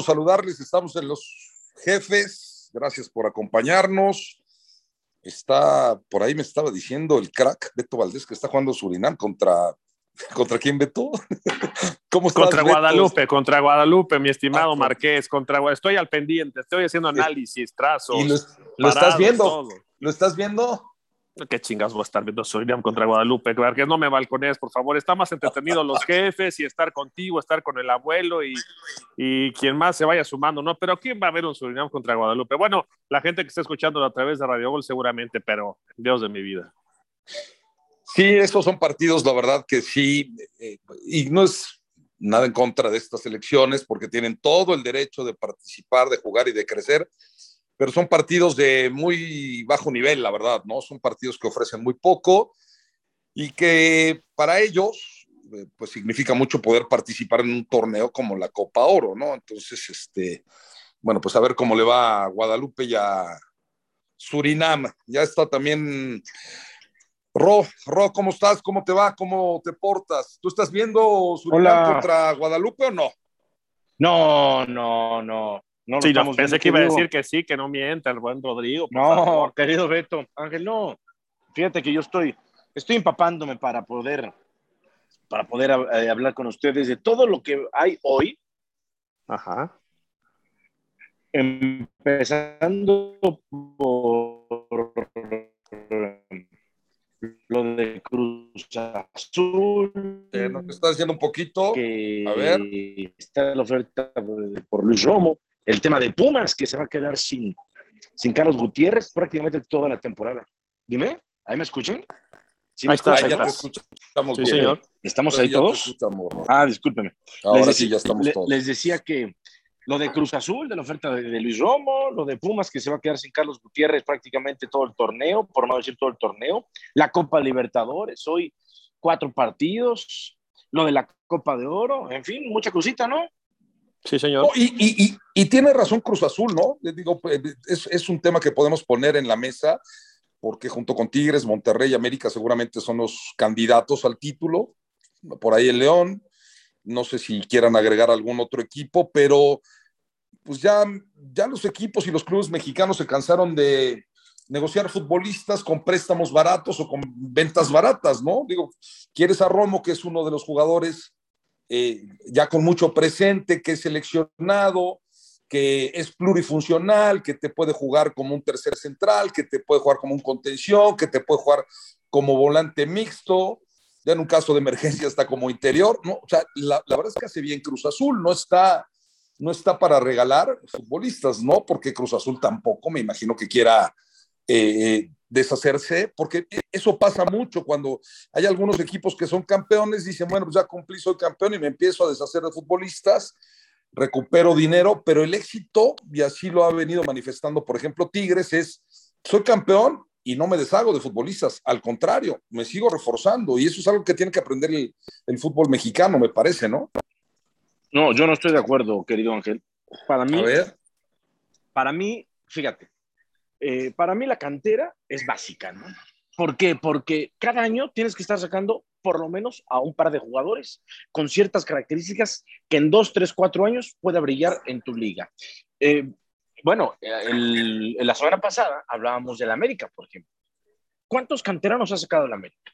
saludarles, estamos en los jefes, gracias por acompañarnos. Está, por ahí me estaba diciendo el crack Beto Valdés que está jugando Surinam contra, ¿contra quién Beto? ¿Cómo estás, contra Guadalupe, contra Guadalupe, mi estimado ah, Marqués, contra estoy al pendiente, estoy haciendo análisis, trazos. ¿Y lo, estás viendo? ¿Lo estás viendo? ¿Qué chingas voy a estar viendo Surinam contra Guadalupe? Que no me balcones, por favor. Está más entretenido los jefes y estar contigo, estar con el abuelo y, y quien más se vaya sumando, ¿no? Pero ¿quién va a ver un Surinam contra Guadalupe? Bueno, la gente que está escuchando a través de Radio Gol seguramente, pero Dios de mi vida. Sí, estos son partidos, la verdad que sí, eh, y no es nada en contra de estas elecciones porque tienen todo el derecho de participar, de jugar y de crecer pero son partidos de muy bajo nivel, la verdad, ¿no? Son partidos que ofrecen muy poco y que para ellos, eh, pues significa mucho poder participar en un torneo como la Copa Oro, ¿no? Entonces, este, bueno, pues a ver cómo le va a Guadalupe y a Surinam. Ya está también Ro, Ro, ¿cómo estás? ¿Cómo te va? ¿Cómo te portas? ¿Tú estás viendo Surinam contra Guadalupe o no? No, no, no. No sí, pensé que iba a decir que sí, que no mienta el buen Rodrigo. No, querido Beto, Ángel, no. Fíjate que yo estoy, estoy empapándome para poder, para poder eh, hablar con ustedes de todo lo que hay hoy. Ajá. Empezando por lo de Cruz Azul. Eh, nos está diciendo un poquito. a ver. Está la oferta por Luis Romo el tema de Pumas, que se va a quedar sin, sin Carlos Gutiérrez prácticamente toda la temporada. Dime, ¿ahí me escuchan? ¿Sí ahí está, ya te escuchamos sí, señor. ¿Estamos ahí todos? Ah, discúlpeme. Ahora sí, ya estamos todos. Les decía que lo de Cruz Azul, de la oferta de, Luis Romo, lo de Pumas, que se va a quedar sin Carlos Gutiérrez prácticamente todo el torneo, por no decir todo el torneo, la Copa Libertadores, hoy cuatro partidos, lo de la Copa de Oro, en fin, mucha cosita, ¿no? Sí, señor. y, tiene razón Cruz Azul, ¿no? Digo, pues, es, un tema que podemos poner en la mesa, porque junto con Tigres, Monterrey y América seguramente son los candidatos al título. Por ahí el León. No sé si quieran agregar algún otro equipo, pero pues ya, ya los equipos y los clubes mexicanos se cansaron de negociar futbolistas con préstamos baratos o con ventas baratas, ¿no? Digo, quieres a Romo, que es uno de los jugadores eh, ya con mucho presente, que es seleccionado, que es plurifuncional, que te puede jugar como un tercer central, que te puede jugar como un contención, que te puede jugar como volante mixto, ya en un caso de emergencia está como interior, ¿no? O sea, la, verdad es que hace bien Cruz Azul, no está, no está para regalar futbolistas, ¿no? Porque Cruz Azul tampoco me imagino que quiera eh, deshacerse, porque eso pasa mucho cuando hay algunos equipos que son campeones, dicen, bueno, pues ya cumplí, soy campeón y me empiezo a deshacer de futbolistas, recupero dinero, pero el éxito, y así lo ha venido manifestando, por ejemplo, Tigres, es, soy campeón y no me deshago de futbolistas, al contrario, me sigo reforzando, y eso es algo que tiene que aprender el, el fútbol mexicano, me parece, ¿no? No, yo no estoy de acuerdo, querido Ángel. Para mí, para mí, fíjate, eh, para mí la cantera es básica, ¿no? ¿Por qué? Porque cada año tienes que estar sacando por lo menos a un par de jugadores con ciertas características que en dos, tres, cuatro años pueda brillar en tu liga. Eh, bueno, en la semana pasada hablábamos del América, por ejemplo. ¿Cuántos canteranos ha sacado el América?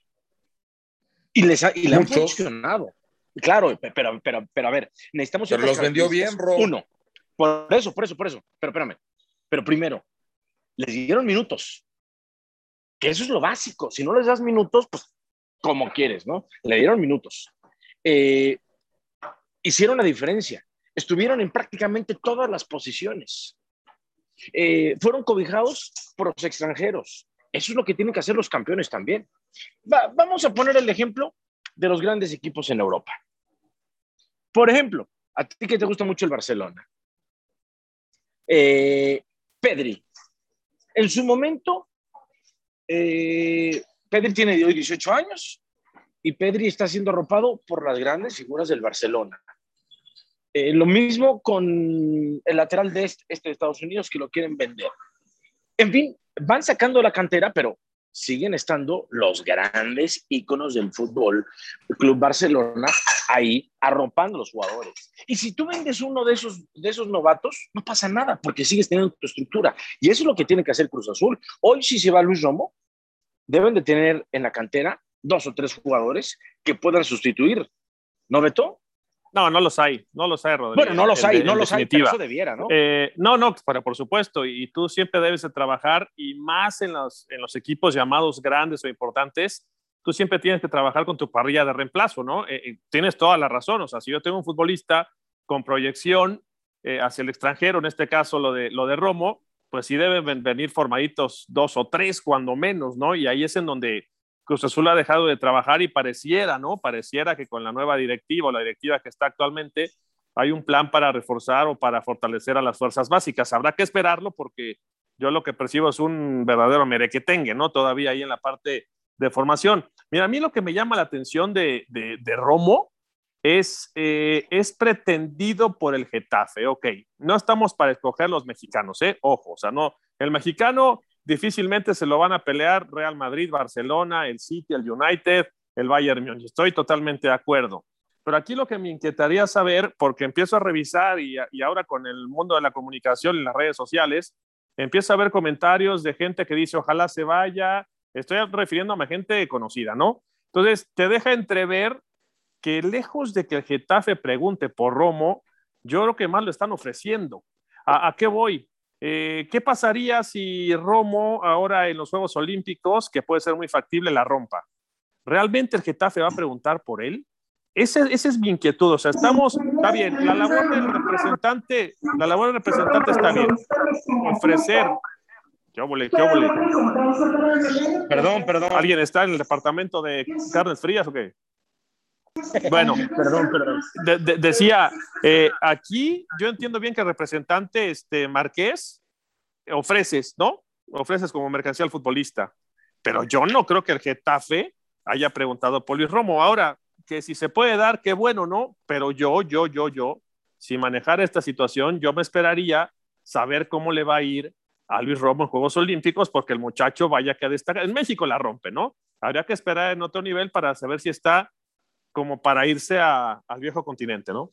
Y les ha, y le han funcionado. Claro, pero, pero, pero a ver, necesitamos... Pero los vendió bien, Ro. Uno, por eso, por eso, por eso. Pero espérame. Pero primero, les dieron minutos. Que eso es lo básico. Si no les das minutos, pues como quieres, ¿no? Le dieron minutos. Eh, hicieron la diferencia. Estuvieron en prácticamente todas las posiciones. Eh, fueron cobijados por los extranjeros. Eso es lo que tienen que hacer los campeones también. vamos a poner el ejemplo de los grandes equipos en Europa. Por ejemplo, a ti que te gusta mucho el Barcelona. Eh, Pedri, en su momento, eh, Pedri tiene hoy 18 años y Pedri está siendo arropado por las grandes figuras del Barcelona. Eh, lo mismo con el lateral de este, este, de Estados Unidos que lo quieren vender. En fin, van sacando la cantera, pero siguen estando los grandes íconos del fútbol, el Club Barcelona, ahí arropando a los jugadores. Y si tú vendes uno de esos, de esos novatos, no pasa nada, porque sigues teniendo tu estructura. Y eso es lo que tiene que hacer Cruz Azul. Hoy, si se va Luis Romo, deben de tener en la cantera dos o tres jugadores que puedan sustituir. ¿No, Beto? No, no los hay, no los hay, Rodrigo. Bueno, no los hay, no los hay, pero eso debiera, ¿no? Eh, no, no, pero por supuesto, y tú siempre debes de trabajar, y más en los, en los equipos llamados grandes o importantes, tú siempre tienes que trabajar con tu parrilla de reemplazo, ¿no? Eh, eh, tienes toda la razón, o sea, si yo tengo un futbolista con proyección hacia el extranjero, en este caso lo de, lo de Romo, pues sí deben venir formaditos dos o tres, cuando menos, ¿no? Y ahí es en donde Cruz Azul ha dejado de trabajar y pareciera, ¿no? Pareciera que con la nueva directiva o la directiva que está actualmente hay un plan para reforzar o para fortalecer a las fuerzas básicas. Habrá que esperarlo porque yo lo que percibo es un verdadero merequetengue, ¿no? Todavía ahí en la parte de formación. Mira, a mí lo que me llama la atención de, de, Romo es, eh, es pretendido por el Getafe, ok. No estamos para escoger los mexicanos, ¿eh? Ojo, o sea, no, el mexicano difícilmente se lo van a pelear Real Madrid, Barcelona, el City, el United, el Bayern Múnich. Estoy totalmente de acuerdo. Pero aquí lo que me inquietaría saber, porque empiezo a revisar y, ahora con el mundo de la comunicación en las redes sociales, empiezo a ver comentarios de gente que dice ojalá se vaya. Estoy refiriéndome a gente conocida, ¿no? Entonces, te deja entrever que lejos de que el Getafe pregunte por Romo, yo creo que más lo están ofreciendo. a qué voy? Eh, ¿Qué pasaría si Romo ahora en los Juegos Olímpicos, que puede ser muy factible, la rompa? ¿Realmente el Getafe va a preguntar por él? Ese, ese es mi inquietud. O sea, estamos, está bien, la labor del representante, la labor del representante está bien. Ofrecer. ¿Qué óvole, qué óvole? Perdón, perdón. ¿Alguien está en el departamento de carnes frías o qué? Bueno, perdón, perdón. decía, eh, aquí yo entiendo bien que el representante este, Marqués ofreces, ¿no? Ofreces como mercancía al futbolista, pero yo no creo que el Getafe haya preguntado por Luis Romo. Ahora, que si se puede dar, qué bueno, ¿no? Pero yo, yo, yo, yo, si manejar esta situación, yo me esperaría saber cómo le va a ir a Luis Romo en Juegos Olímpicos, porque el muchacho vaya que destacar. En México la rompe, ¿no? Habría que esperar en otro nivel para saber si está como para irse al viejo continente, ¿no?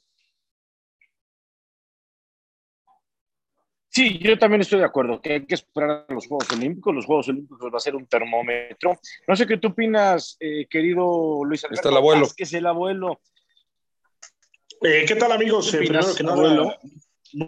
Sí, yo también estoy de acuerdo que hay que esperar a los Juegos Olímpicos. Los Juegos Olímpicos va a ser un termómetro. No sé qué tú opinas, eh, querido Luis Alberto. Está el abuelo. Que es el abuelo. Eh, ¿Qué tal, amigos? Eh, primero que nada,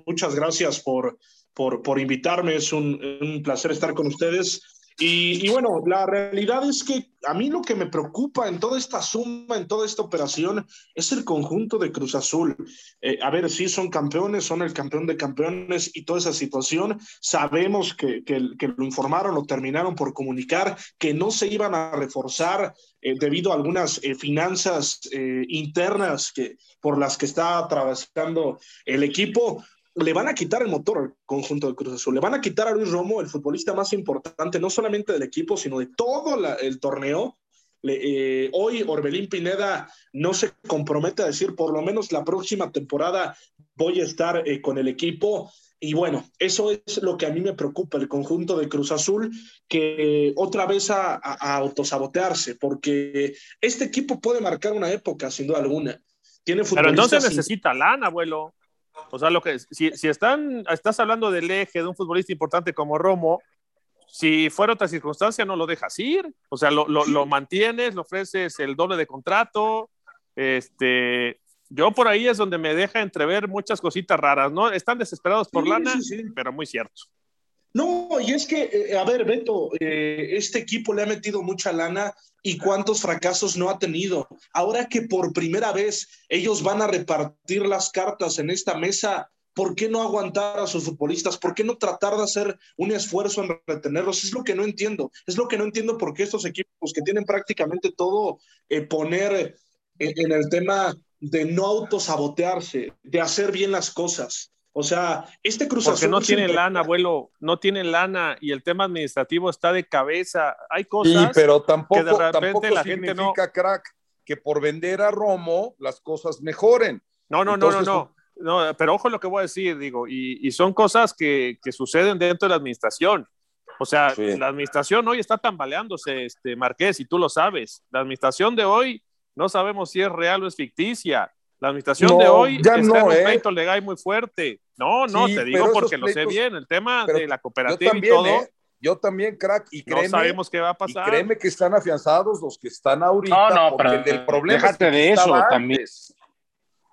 muchas gracias por, por, por invitarme. Es un, un placer estar con ustedes. Y, bueno, la realidad es que a mí lo que me preocupa en toda esta suma, en toda esta operación, es el conjunto de Cruz Azul. Eh, a ver, sí son campeones, son el campeón de campeones y toda esa situación. Sabemos que, lo informaron o terminaron por comunicar que no se iban a reforzar eh, debido a algunas eh, finanzas internas que, por las que está atravesando el equipo le van a quitar el motor al conjunto de Cruz Azul, le van a quitar a Luis Romo, el futbolista más importante, no solamente del equipo, sino de todo el torneo. Eh, hoy Orbelín Pineda no se compromete a decir, por lo menos la próxima temporada voy a estar eh, con el equipo. Y bueno, eso es lo que a mí me preocupa, el conjunto de Cruz Azul, que otra vez a, a autosabotearse, porque este equipo puede marcar una época, sin duda alguna. Tiene Pero entonces necesita lana, abuelo. O sea, lo que, si, si están, estás hablando del eje de un futbolista importante como Romo, si fuera otra circunstancia, no lo dejas ir. O sea, lo, lo, lo mantienes, le ofreces el doble de contrato. Este, yo por ahí es donde me deja entrever muchas cositas raras, ¿no? Están desesperados por lana, pero muy cierto. No, y es que, eh, a ver, Beto, eh, este equipo le ha metido mucha lana y cuántos fracasos no ha tenido. Ahora que por primera vez ellos van a repartir las cartas en esta mesa, ¿por qué no aguantar a sus futbolistas? ¿Por qué no tratar de hacer un esfuerzo en retenerlos? Es lo que no entiendo. Es lo que no entiendo porque estos equipos que tienen prácticamente todo eh, poner en el tema de no autosabotearse, de hacer bien las cosas. O sea, este Cruz Porque no tienen lana, abuelo, no tienen lana y el tema administrativo está de cabeza. Hay cosas sí, pero tampoco, que de repente la gente no. crack, que por vender a Romo las cosas mejoren. No, no, no, no, no, Pero ojo lo que voy a decir, digo, y, son cosas que, que suceden dentro de la administración. O sea, la administración hoy está tambaleándose, este, Marqués, y tú lo sabes. La administración de hoy no sabemos si es real o es ficticia. La administración de hoy está en un ¿eh? pleito legal muy fuerte. No, no, te digo porque lo sé bien. El tema de la cooperativa y todo. ¿eh? Yo también, crack, y créeme, no sabemos qué va a pasar. Y créeme que están afianzados los que están ahorita. No, no, pero el problema déjate de eso también.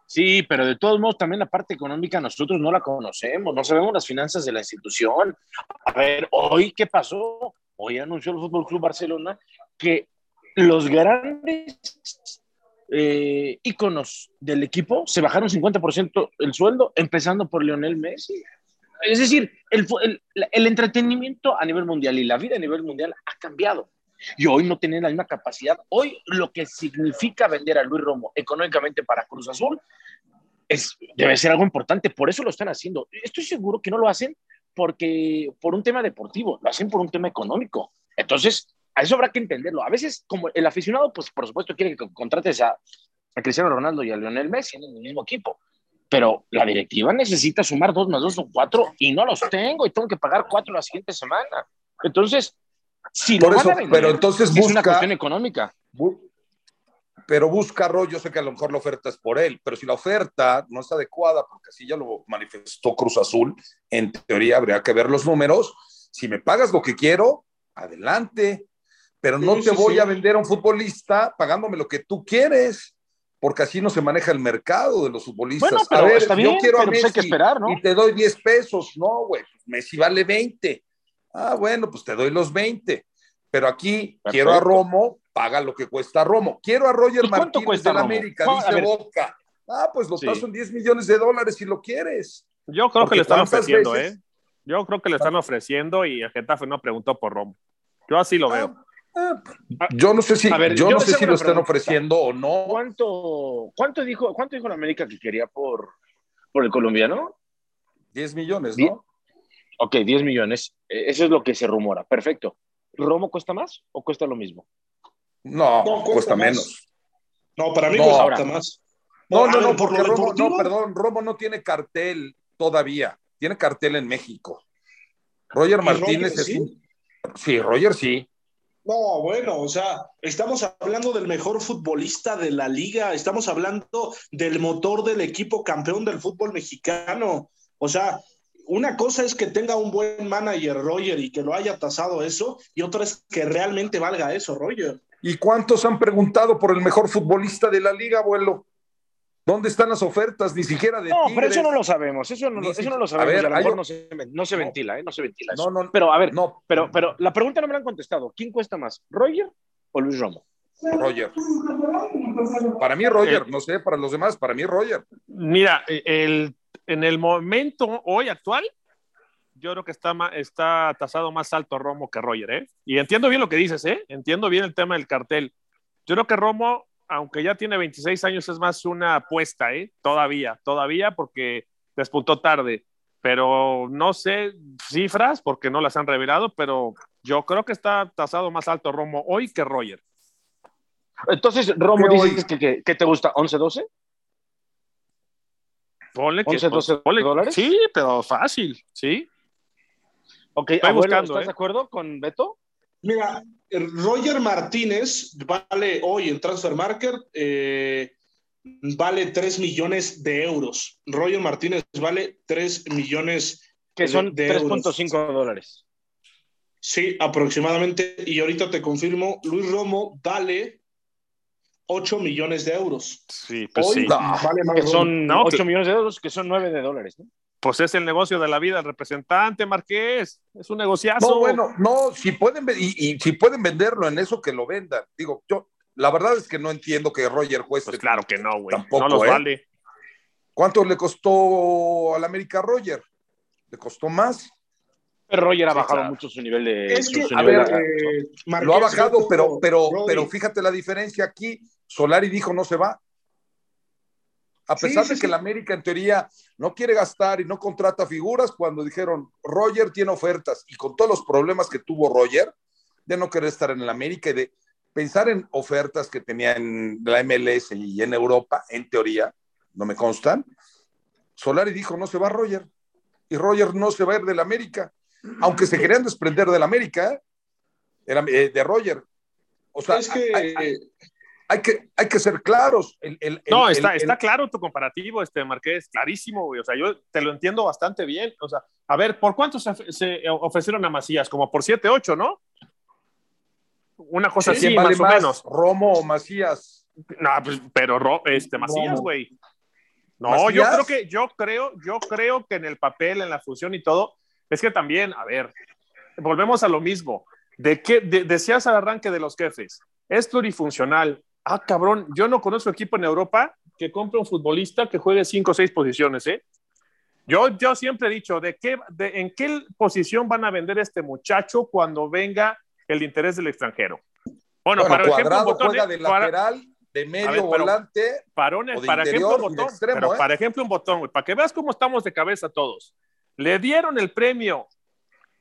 Sí, pero de todos modos también la parte económica nosotros no la conocemos, no sabemos las finanzas de la institución. A ver, hoy qué pasó? Hoy anunció el Fútbol Club Barcelona que los grandes eh, íconos del equipo se bajaron 50% el sueldo, empezando por Lionel Messi. Es decir, el, el, entretenimiento a nivel mundial y la vida a nivel mundial ha cambiado. Y hoy no tienen la misma capacidad. Hoy lo que significa vender a Luis Romo económicamente para Cruz Azul es, debe ser algo importante. Por eso lo están haciendo. Estoy seguro que no lo hacen porque por un tema deportivo, lo hacen por un tema económico. Entonces, eso habrá que entenderlo. A veces, como el aficionado, pues por supuesto quiere que contrates a, a Cristiano Ronaldo y a Lionel Messi en el mismo equipo pero la directiva necesita sumar dos más dos son cuatro y no los tengo y tengo que pagar cuatro la siguiente semana. Entonces, si Por eso, pero entonces busca, es una cuestión económica. pero busca yo sé que a lo mejor la oferta es por él, pero si la oferta no es adecuada, porque así ya lo manifestó Cruz Azul, en teoría habría que ver los números. Si me pagas lo que quiero, adelante, pero no te voy a vender a un futbolista pagándome lo que tú quieres porque así no se maneja el mercado de los futbolistas. Bueno, pero a ver, está bien, yo quiero a Messi pues hay que esperar, ¿no? y te doy 10 pesos. No, güey, Messi vale 20. Ah, bueno, pues te doy los 20. Pero aquí quiero a Romo, paga lo que cuesta Romo. Quiero a Roger Martínez de la América, dice Boca. Ah, pues los paso en 10 millones de dólares si lo quieres. Yo creo que le están ofreciendo, ¿eh? Yo creo que le están ofreciendo y el Getafe no preguntó por Romo. Yo así lo ah, veo. Yo no sé si, yo, no sé si lo están ofreciendo o no. ¿Cuánto, cuánto, dijo, ¿Cuánto dijo la América que quería por, por el colombiano? 10 millones, ¿no? Ok, 10 millones. E, eso es lo que se rumora. Perfecto. ¿Romo cuesta más o cuesta lo mismo? No, cuesta, menos. No, para mí cuesta más. No, no, no, porque Romo, no, perdón, Romo no tiene cartel todavía. Tiene cartel en México. Roger Martínez es un... Sí, Roger sí. No, bueno, o sea, estamos hablando del mejor futbolista de la liga, estamos hablando del motor del equipo campeón del fútbol mexicano. O sea, una cosa es que tenga un buen manager Roger y que lo haya tasado eso, y otra es que realmente valga eso, Roger. ¿Y cuántos han preguntado por el mejor futbolista de la liga, abuelo? ¿Dónde están las ofertas? Ni siquiera de. No, pero eso no lo sabemos. Eso no, eso no lo sabemos. A, ver, a lo mejor no, se, no se, ventila, ¿eh? No se ventila. Eso. No, no, pero a ver, no. Pero, pero la pregunta no me la han contestado. ¿Quién cuesta más, Roger o Luis Romo? Roger. Para mí, Roger. Eh, no sé, para los demás, para mí, Roger. Mira, el, en el momento hoy actual, yo creo que está, está tasado más alto Romo que Roger, ¿eh? Y entiendo bien lo que dices, ¿eh? Entiendo bien el tema del cartel. Yo creo que Romo aunque ya tiene 26 años, es más una apuesta, ¿eh? Todavía, todavía, porque despuntó tarde. Pero no sé cifras, porque no las han revelado, pero yo creo que está tasado más alto Romo hoy que Roger. Entonces, Romo, dices que, que, te gusta 11-12? Ponle que 11, 12 pues, dólares. Sí, pero fácil, sí. Ok, buscando, ¿estás ¿eh? de acuerdo con Beto? Mira, Roger Martínez vale hoy en Transfer Market, eh, vale 3 millones de euros. Roger Martínez vale 3 millones que son 3.5 dólares. Sí, aproximadamente. Y ahorita te confirmo, Luis Romo vale 8 millones de euros. Sí, pues sí. Vale más que son 8 millones de euros, que son 9 de dólares. ¿no? Pues es el negocio de la vida, el representante Marqués, es un negociazo. No, bueno, no, si pueden, y, si pueden venderlo en eso, que lo vendan. Digo, yo, la verdad es que no entiendo que Roger Juez. Pues claro que no, güey. Tampoco, no los ¿eh? vale. ¿Cuánto le costó al América Roger? ¿Le costó más? Pero Roger ha bajado mucho su nivel de. Es que, a ver, eh, lo ha bajado, pero, pero, pero fíjate la diferencia aquí. Solari dijo no se va. A pesar de que el América en teoría no quiere gastar y no contrata figuras, cuando dijeron Roger tiene ofertas y con todos los problemas que tuvo Roger de no querer estar en el América y de pensar en ofertas que tenía en la MLS y en Europa, en teoría, no me constan, Solari dijo no se va Roger y Roger no se va a ir del América. aunque se querían desprender del América, era, eh, de Roger. O sea, es que... Hay, que, hay que ser claros. no, está, está claro tu comparativo, este Marqués, clarísimo, güey. O sea, yo te lo entiendo bastante bien. O sea, a ver, ¿por cuánto se, ofrecieron a Macías? Como por 7, 8, ¿no? Una cosa así, más, o menos. Romo o Macías. No, pues, pero este, Macías, güey. No, yo creo que, yo creo, yo creo que en el papel, en la fusión y todo, es que también, a ver, volvemos a lo mismo. ¿De qué decías al arranque de los jefes? Es plurifuncional. Ah, cabrón, yo no conozco equipo en Europa que compre un futbolista que juegue cinco o seis posiciones, ¿eh? Yo, yo siempre he dicho, ¿de qué, de, ¿en qué posición van a vender este muchacho cuando venga el interés del extranjero? Bueno, para ejemplo, botón, juega de lateral, de medio volante. Para, para ejemplo, un botón, pero ¿eh? para ejemplo, un botón, para que veas cómo estamos de cabeza todos. Le dieron el premio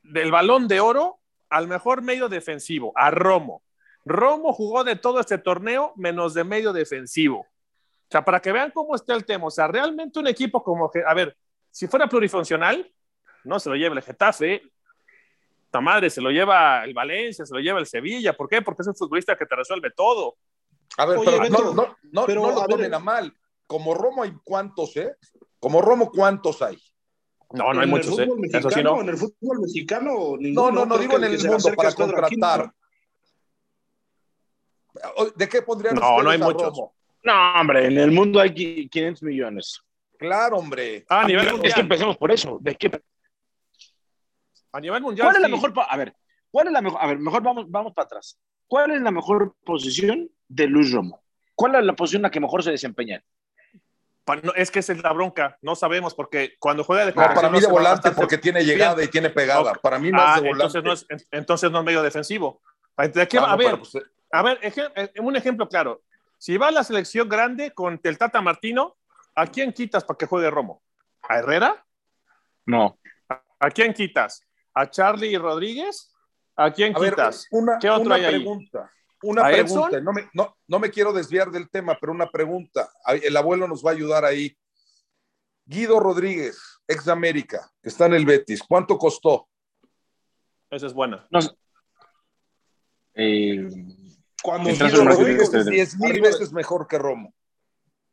del balón de oro al mejor medio defensivo, a Romo. Romo jugó de todo este torneo menos de medio defensivo. O sea, para que vean cómo está el tema. O sea, realmente un equipo como que, a ver, si fuera plurifuncional, no se lo lleva el Getafe, esta madre se lo lleva el Valencia, se lo lleva el Sevilla. ¿Por qué? Porque es un futbolista que te resuelve todo. A ver, pero, no, no, no, pero, no lo tomen a mal. Como Romo hay cuántos, ¿eh? Como Romo, ¿cuántos hay? No, no hay muchos, ¿eh? Eso sí, no. En el fútbol mexicano, no, no, no digo en el mundo para contratar. ¿De qué pondrían No, no hay muchos. No, hombre, en el mundo hay 500 millones. Claro, hombre. Ah, a nivel mundial. Es que empecemos por eso. ¿De qué? A nivel mundial. ¿Cuál es la mejor? A ver, ¿cuál es la mejor? A ver, mejor vamos, vamos para atrás. ¿Cuál es la mejor posición de Luis Romo? ¿Cuál es la posición en la que mejor se desempeña? es que esa es la bronca, no sabemos, porque cuando juega de Para mí de volante, porque tiene llegada y tiene pegada. Para mí no es de ah, volante. Entonces no es, entonces no es medio defensivo. ¿De qué? a ver, pues, a ver, eh, un ejemplo claro. Si va a la selección grande con el Tata Martino, ¿a quién quitas para que juegue Romo? ¿A Herrera? No. ¿A quién quitas? ¿A Charlie Rodríguez? ¿A quién quitas? una, ¿Qué otro hay pregunta. Una pregunta. No me, no, no me quiero desviar del tema, pero una pregunta. El abuelo nos va a ayudar ahí. Guido Rodríguez, ex América, que está en el Betis, ¿cuánto costó? Esa es buena. Eh, cuando Guido Rodríguez es 10 mil veces mejor que Romo.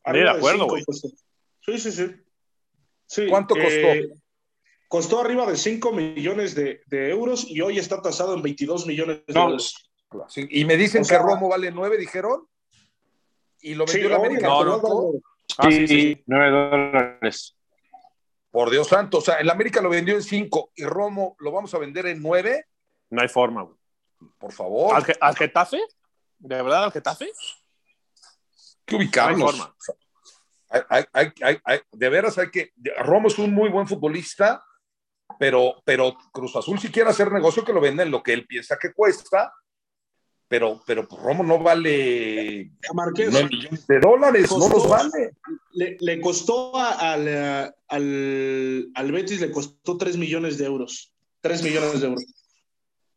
de acuerdo, güey. Sí, sí, sí, sí. ¿Cuánto costó? Eh, costó arriba de 5 millones de, de, euros y hoy está tasado en 22 millones de euros. y me dicen que Romo vale 9, dijeron. Y lo vendió la América. No, no. Ah, sí, sí, 9 dólares. Por Dios santo, o sea, el América lo vendió en 5 y Romo lo vamos a vender en 9. No hay forma, güey. Por favor. ¿Al, ¿Al, Getafe? ¿De verdad al Getafe? Que ubicarnos. hay, hay, hay, de veras hay que. Romo es un muy buen futbolista, pero, pero Cruz Azul, si quiere hacer negocio, que lo venda en lo que él piensa que cuesta. Pero, pero Romo no vale Marqués, millones de dólares, no los vale. Le, le costó al, al, al Betis, le costó 3 millones de euros. 3 millones de euros.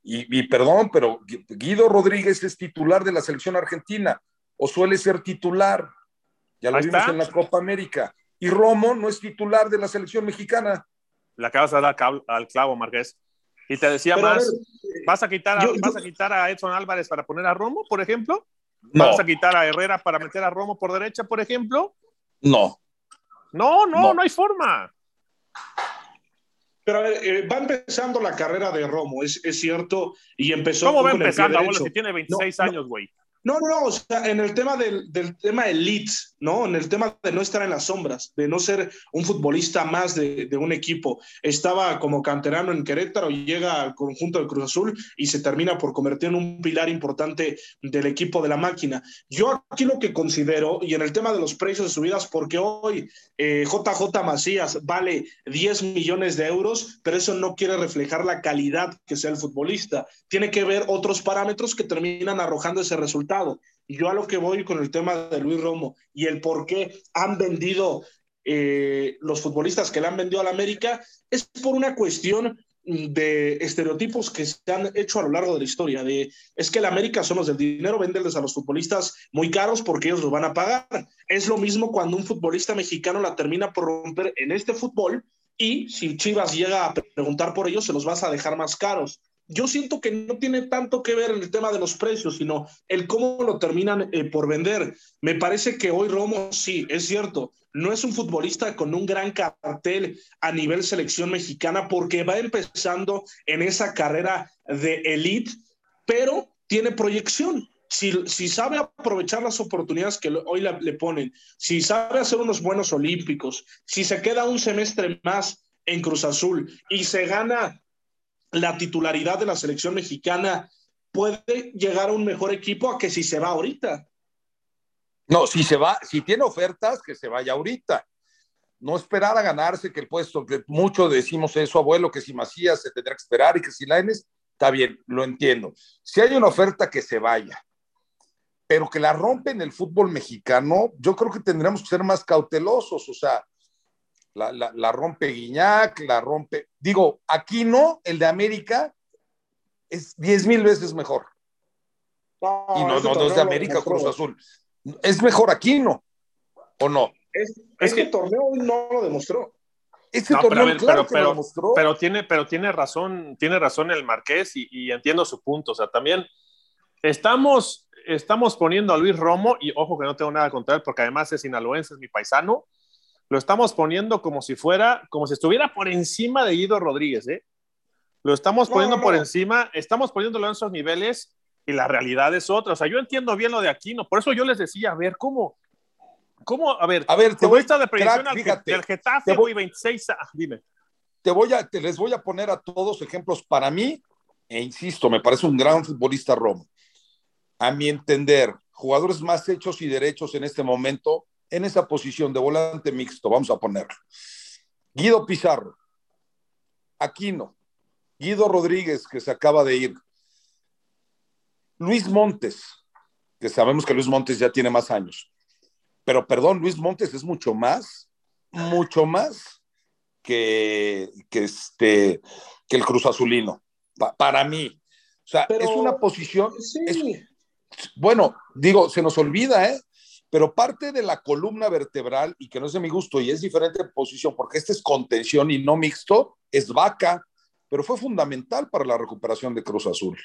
Y, perdón, pero Guido Rodríguez es titular de la selección argentina o suele ser titular. Ya lo vimos en la Copa América. Y Romo no es titular de la selección mexicana. La acabas de dar al clavo, Marqués. Y te decía más, ¿vas, a quitar a, ¿vas a quitar a Edson Álvarez para poner a Romo, por ejemplo? ¿Vas a quitar a Herrera para meter a Romo por derecha, por ejemplo? No. No, no, no, no hay forma. Pero a ver, eh, va empezando la carrera de Romo, es, es cierto, y empezó. ¿Cómo va empezando, abuelo, si tiene 26 años, güey? No, no, no, o sea, en el tema del, del, tema elite, ¿no? En el tema de no estar en las sombras, de no ser un futbolista más de, de, un equipo. Estaba como canterano en Querétaro, llega al conjunto del Cruz Azul y se termina por convertir en un pilar importante del equipo de la máquina. Yo aquí lo que considero, y en el tema de los precios de subidas, porque hoy eh, JJ Macías vale 10 millones de euros, pero eso no quiere reflejar la calidad que sea el futbolista. Tiene que ver otros parámetros que terminan arrojando ese resultado y yo a lo que voy con el tema de Luis Romo y el por qué han vendido eh, los futbolistas que le han vendido a la América es por una cuestión de estereotipos que se han hecho a lo largo de la historia, de es que la América son los del dinero, venderles a los futbolistas muy caros porque ellos los van a pagar. Es lo mismo cuando un futbolista mexicano la termina por romper en este fútbol y si Chivas llega a preguntar por ellos, se los vas a dejar más caros. Yo siento que no tiene tanto que ver en el tema de los precios, sino el cómo lo terminan eh, por vender. Me parece que hoy Romo, sí, es cierto, no es un futbolista con un gran cartel a nivel selección mexicana porque va empezando en esa carrera de elite, pero tiene proyección. Si, si sabe aprovechar las oportunidades que hoy le ponen, si sabe hacer unos buenos olímpicos, si se queda un semestre más en Cruz Azul y se gana la titularidad de la selección mexicana, puede llegar a un mejor equipo a que si se va ahorita. No, si se va, si tiene ofertas, que se vaya ahorita. No esperar a ganarse que el puesto, que mucho decimos eso, abuelo, que si Macías se tendrá que esperar y que si Laines, está bien, lo entiendo. Si hay una oferta, que se vaya. Pero que la rompe en el fútbol mexicano, yo creo que tendremos que ser más cautelosos. O sea, la, la rompe Guiñac, la rompe. Digo, aquí no, el de América es diez mil veces mejor. y no, no, no es de América Cruz Azul es mejor aquí, ¿no? ¿O no? Es, es que el torneo no lo demostró. Este torneo pero, claro pero, que lo demostró. Pero tiene, pero tiene razón, tiene razón el Marqués y, entiendo su punto. O sea, también estamos, estamos poniendo a Luis Romo, y ojo que no tengo nada contra él, porque además es sinaloense, es mi paisano. Lo estamos poniendo como si fuera, como si estuviera por encima de Guido Rodríguez, ¿eh? Lo estamos poniendo por encima, estamos poniéndolo en esos niveles y la realidad es otra. O sea, yo entiendo bien lo de Aquino, por eso yo les decía, a ver, ¿cómo? ¿Cómo? A ver, a ver te voy, de predicción al, fíjate, del Getafe, voy 26 a, dime. Te voy a, te les voy a poner a todos ejemplos para mí, e insisto, me parece un gran futbolista Romo. A mi entender, jugadores más hechos y derechos en este momento, en esa posición de volante mixto, vamos a ponerlo. Guido Pizarro, Aquino, Guido Rodríguez, que se acaba de ir, Luis Montes, que sabemos que Luis Montes ya tiene más años, pero perdón, Luis Montes es mucho más, mucho más que, que, este, que el Cruz Azulino, para mí. O sea, es una posición, bueno, digo, se nos olvida, ¿eh? Pero parte de la columna vertebral, y que no es de mi gusto, y es diferente de posición, porque este es contención y no mixto, es vaca, pero fue fundamental para la recuperación de Cruz Azul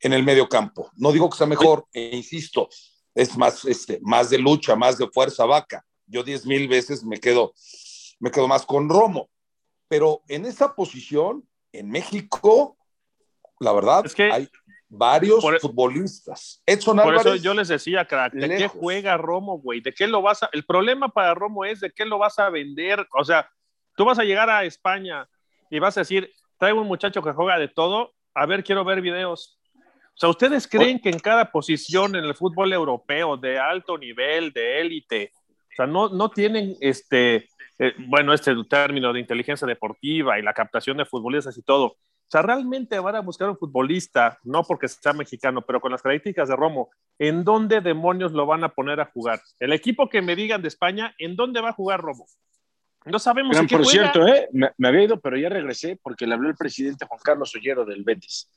en el medio campo. No digo que sea mejor, e insisto, es más, este, más de lucha, más de fuerza vaca. Yo diez mil veces me quedo, me quedo más con Romo. Pero en esa posición, en México, la verdad, es que hay varios e- futbolistas. Edson por eso yo les decía, crack, ¿de qué juega Romo, güey? ¿De qué lo vas a...? El problema para Romo es de qué lo vas a vender. O sea, tú vas a llegar a España y vas a decir, traigo un muchacho que juega de todo, a ver, quiero ver videos. O sea, ¿ustedes creen que en cada posición en el fútbol europeo de alto nivel, de élite, o sea, no, no tienen este, eh, bueno, este término de inteligencia deportiva y la captación de futbolistas y todo? O sea, realmente van a buscar un futbolista, no porque sea mexicano, pero con las características de Romo, ¿en dónde demonios lo van a poner a jugar? El equipo que me digan de España, ¿en dónde va a jugar Romo? No sabemos. en qué por cierto, ¿eh? me, me, había ido, pero ya regresé porque le habló el presidente Juan Carlos Ollero del Betis.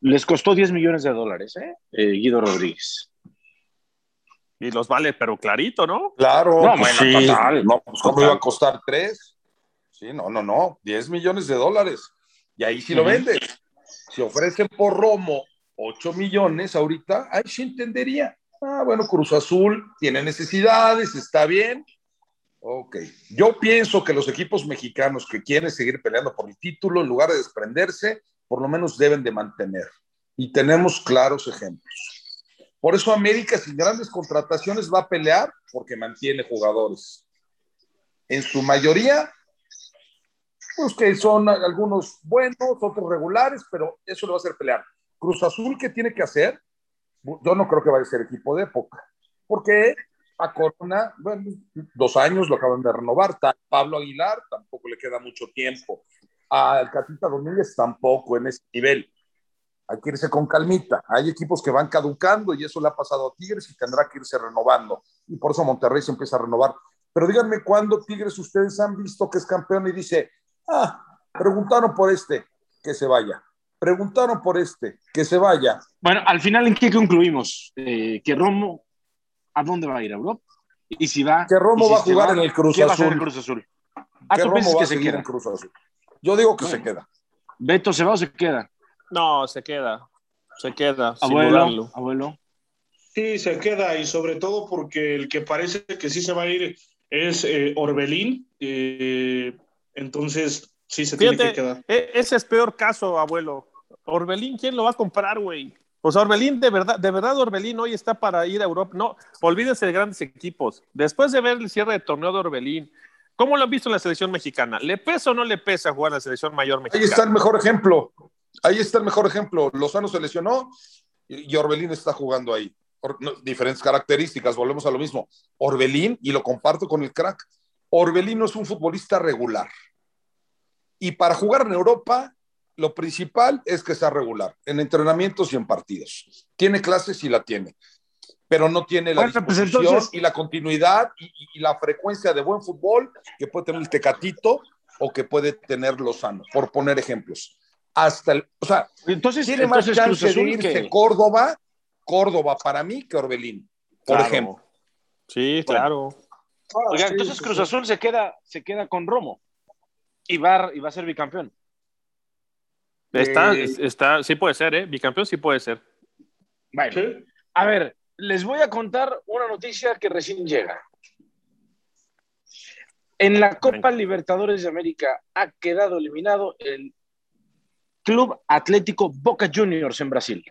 Les costó 10 millones de dólares, ¿eh? ¿eh? Guido Rodríguez. Y los vale, pero clarito, ¿no? Claro, no, pues sí. no, pues ¿cómo iba a costar tres? Sí, no, no, no, 10 millones de dólares. Y ahí sí lo vendes. Si ofrecen por Romo 8 millones ahorita, ahí sí entendería. Ah, bueno, Cruz Azul tiene necesidades, está bien. Ok. Yo pienso que los equipos mexicanos que quieren seguir peleando por el título, en lugar de desprenderse, por lo menos deben de mantener. Y tenemos claros ejemplos. Por eso América sin grandes contrataciones va a pelear porque mantiene jugadores. En su mayoría, pues que son algunos buenos, otros regulares, pero eso le va a hacer pelear. Cruz Azul, ¿qué tiene que hacer? Yo no creo que vaya a ser equipo de época, porque a Corona, bueno, dos años lo acaban de renovar. Pablo Aguilar tampoco le queda mucho tiempo al Catita Domínguez tampoco en ese nivel. Hay que irse con calmita. Hay equipos que van caducando y eso le ha pasado a Tigres y tendrá que irse renovando. Y por eso Monterrey se empieza a renovar. Pero díganme cuándo Tigres ustedes han visto que es campeón y dice, ah, preguntaron por este, que se vaya. Preguntaron por este, que se vaya. Bueno, al final, ¿en qué concluimos? Eh, que Romo, ¿a dónde va a ir? ¿A Europa? Y si va. Que Romo va a jugar en el Cruz Azul. Cruz Azul? Ah, que Romo va a seguir en Cruz Azul. Yo digo que se queda. ¿Beto se va o se queda? No, se queda. Se queda. Abuelo, abuelo. Sí, se queda y sobre todo porque el que parece que sí se va a ir es eh, Orbelín. Eh, entonces, sí se tiene que quedar. E, ese es peor caso, abuelo. Orbelín, ¿quién lo va a comprar, güey? O sea, Orbelín, de verdad, de verdad, Orbelín hoy está para ir a Europa. No, olvídense de grandes equipos. Después de ver el cierre de torneo de Orbelín, ¿cómo lo han visto en la selección mexicana? ¿Le pesa o no le pesa jugar en la selección mayor mexicana? Ahí está el mejor ejemplo. Ahí está el mejor ejemplo. Lozano se lesionó y Orbelín está jugando ahí. diferentes características, volvemos a lo mismo. Orbelín, y lo comparto con el crack, Orbelín no es un futbolista regular. Y para jugar en Europa, lo principal es que sea regular, en entrenamientos y en partidos. Tiene clases y la tiene, pero no tiene la bueno, pues y la continuidad y, la frecuencia de buen fútbol que puede tener el Tecatito o que puede tener Lozano, por poner ejemplos. Hasta el, o sea, entonces tiene más chance de irse Córdoba, Córdoba para mí que Orbelín, por ejemplo. Sí, claro. Oiga, entonces Cruz Azul se queda, se queda con Romo y va, y va a ser bicampeón. Está, eh, está, sí puede ser, ¿eh? Bicampeón sí puede ser. Bueno, a ver, les voy a contar una noticia que recién llega. En la Copa Libertadores de América ha quedado eliminado el Club Atlético Boca Juniors en Brasil.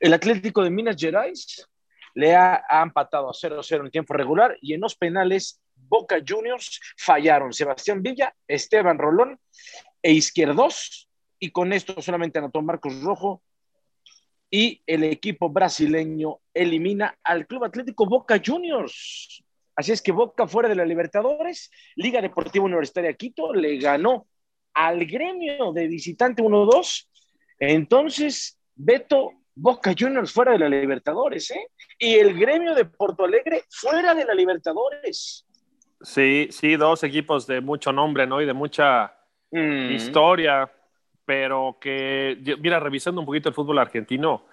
El Atlético de Minas Gerais le ha, ha empatado a 0-0 en tiempo regular y en los penales Boca Juniors fallaron. Sebastián Villa, Esteban Rolón e Izquierdos y con esto solamente anotó Marcos Rojo y el equipo brasileño elimina al Club Atlético Boca Juniors. Así es que Boca fuera de la Libertadores, Liga Deportiva Universitaria Quito le ganó al gremio de visitante 1-2. Entonces, Beto, Boca Juniors fuera de la Libertadores, ¿eh? Y el gremio de Porto Alegre fuera de la Libertadores. Sí, sí, dos equipos de mucho nombre, ¿no? Y de mucha mm. historia pero que, mira, revisando un poquito el fútbol argentino,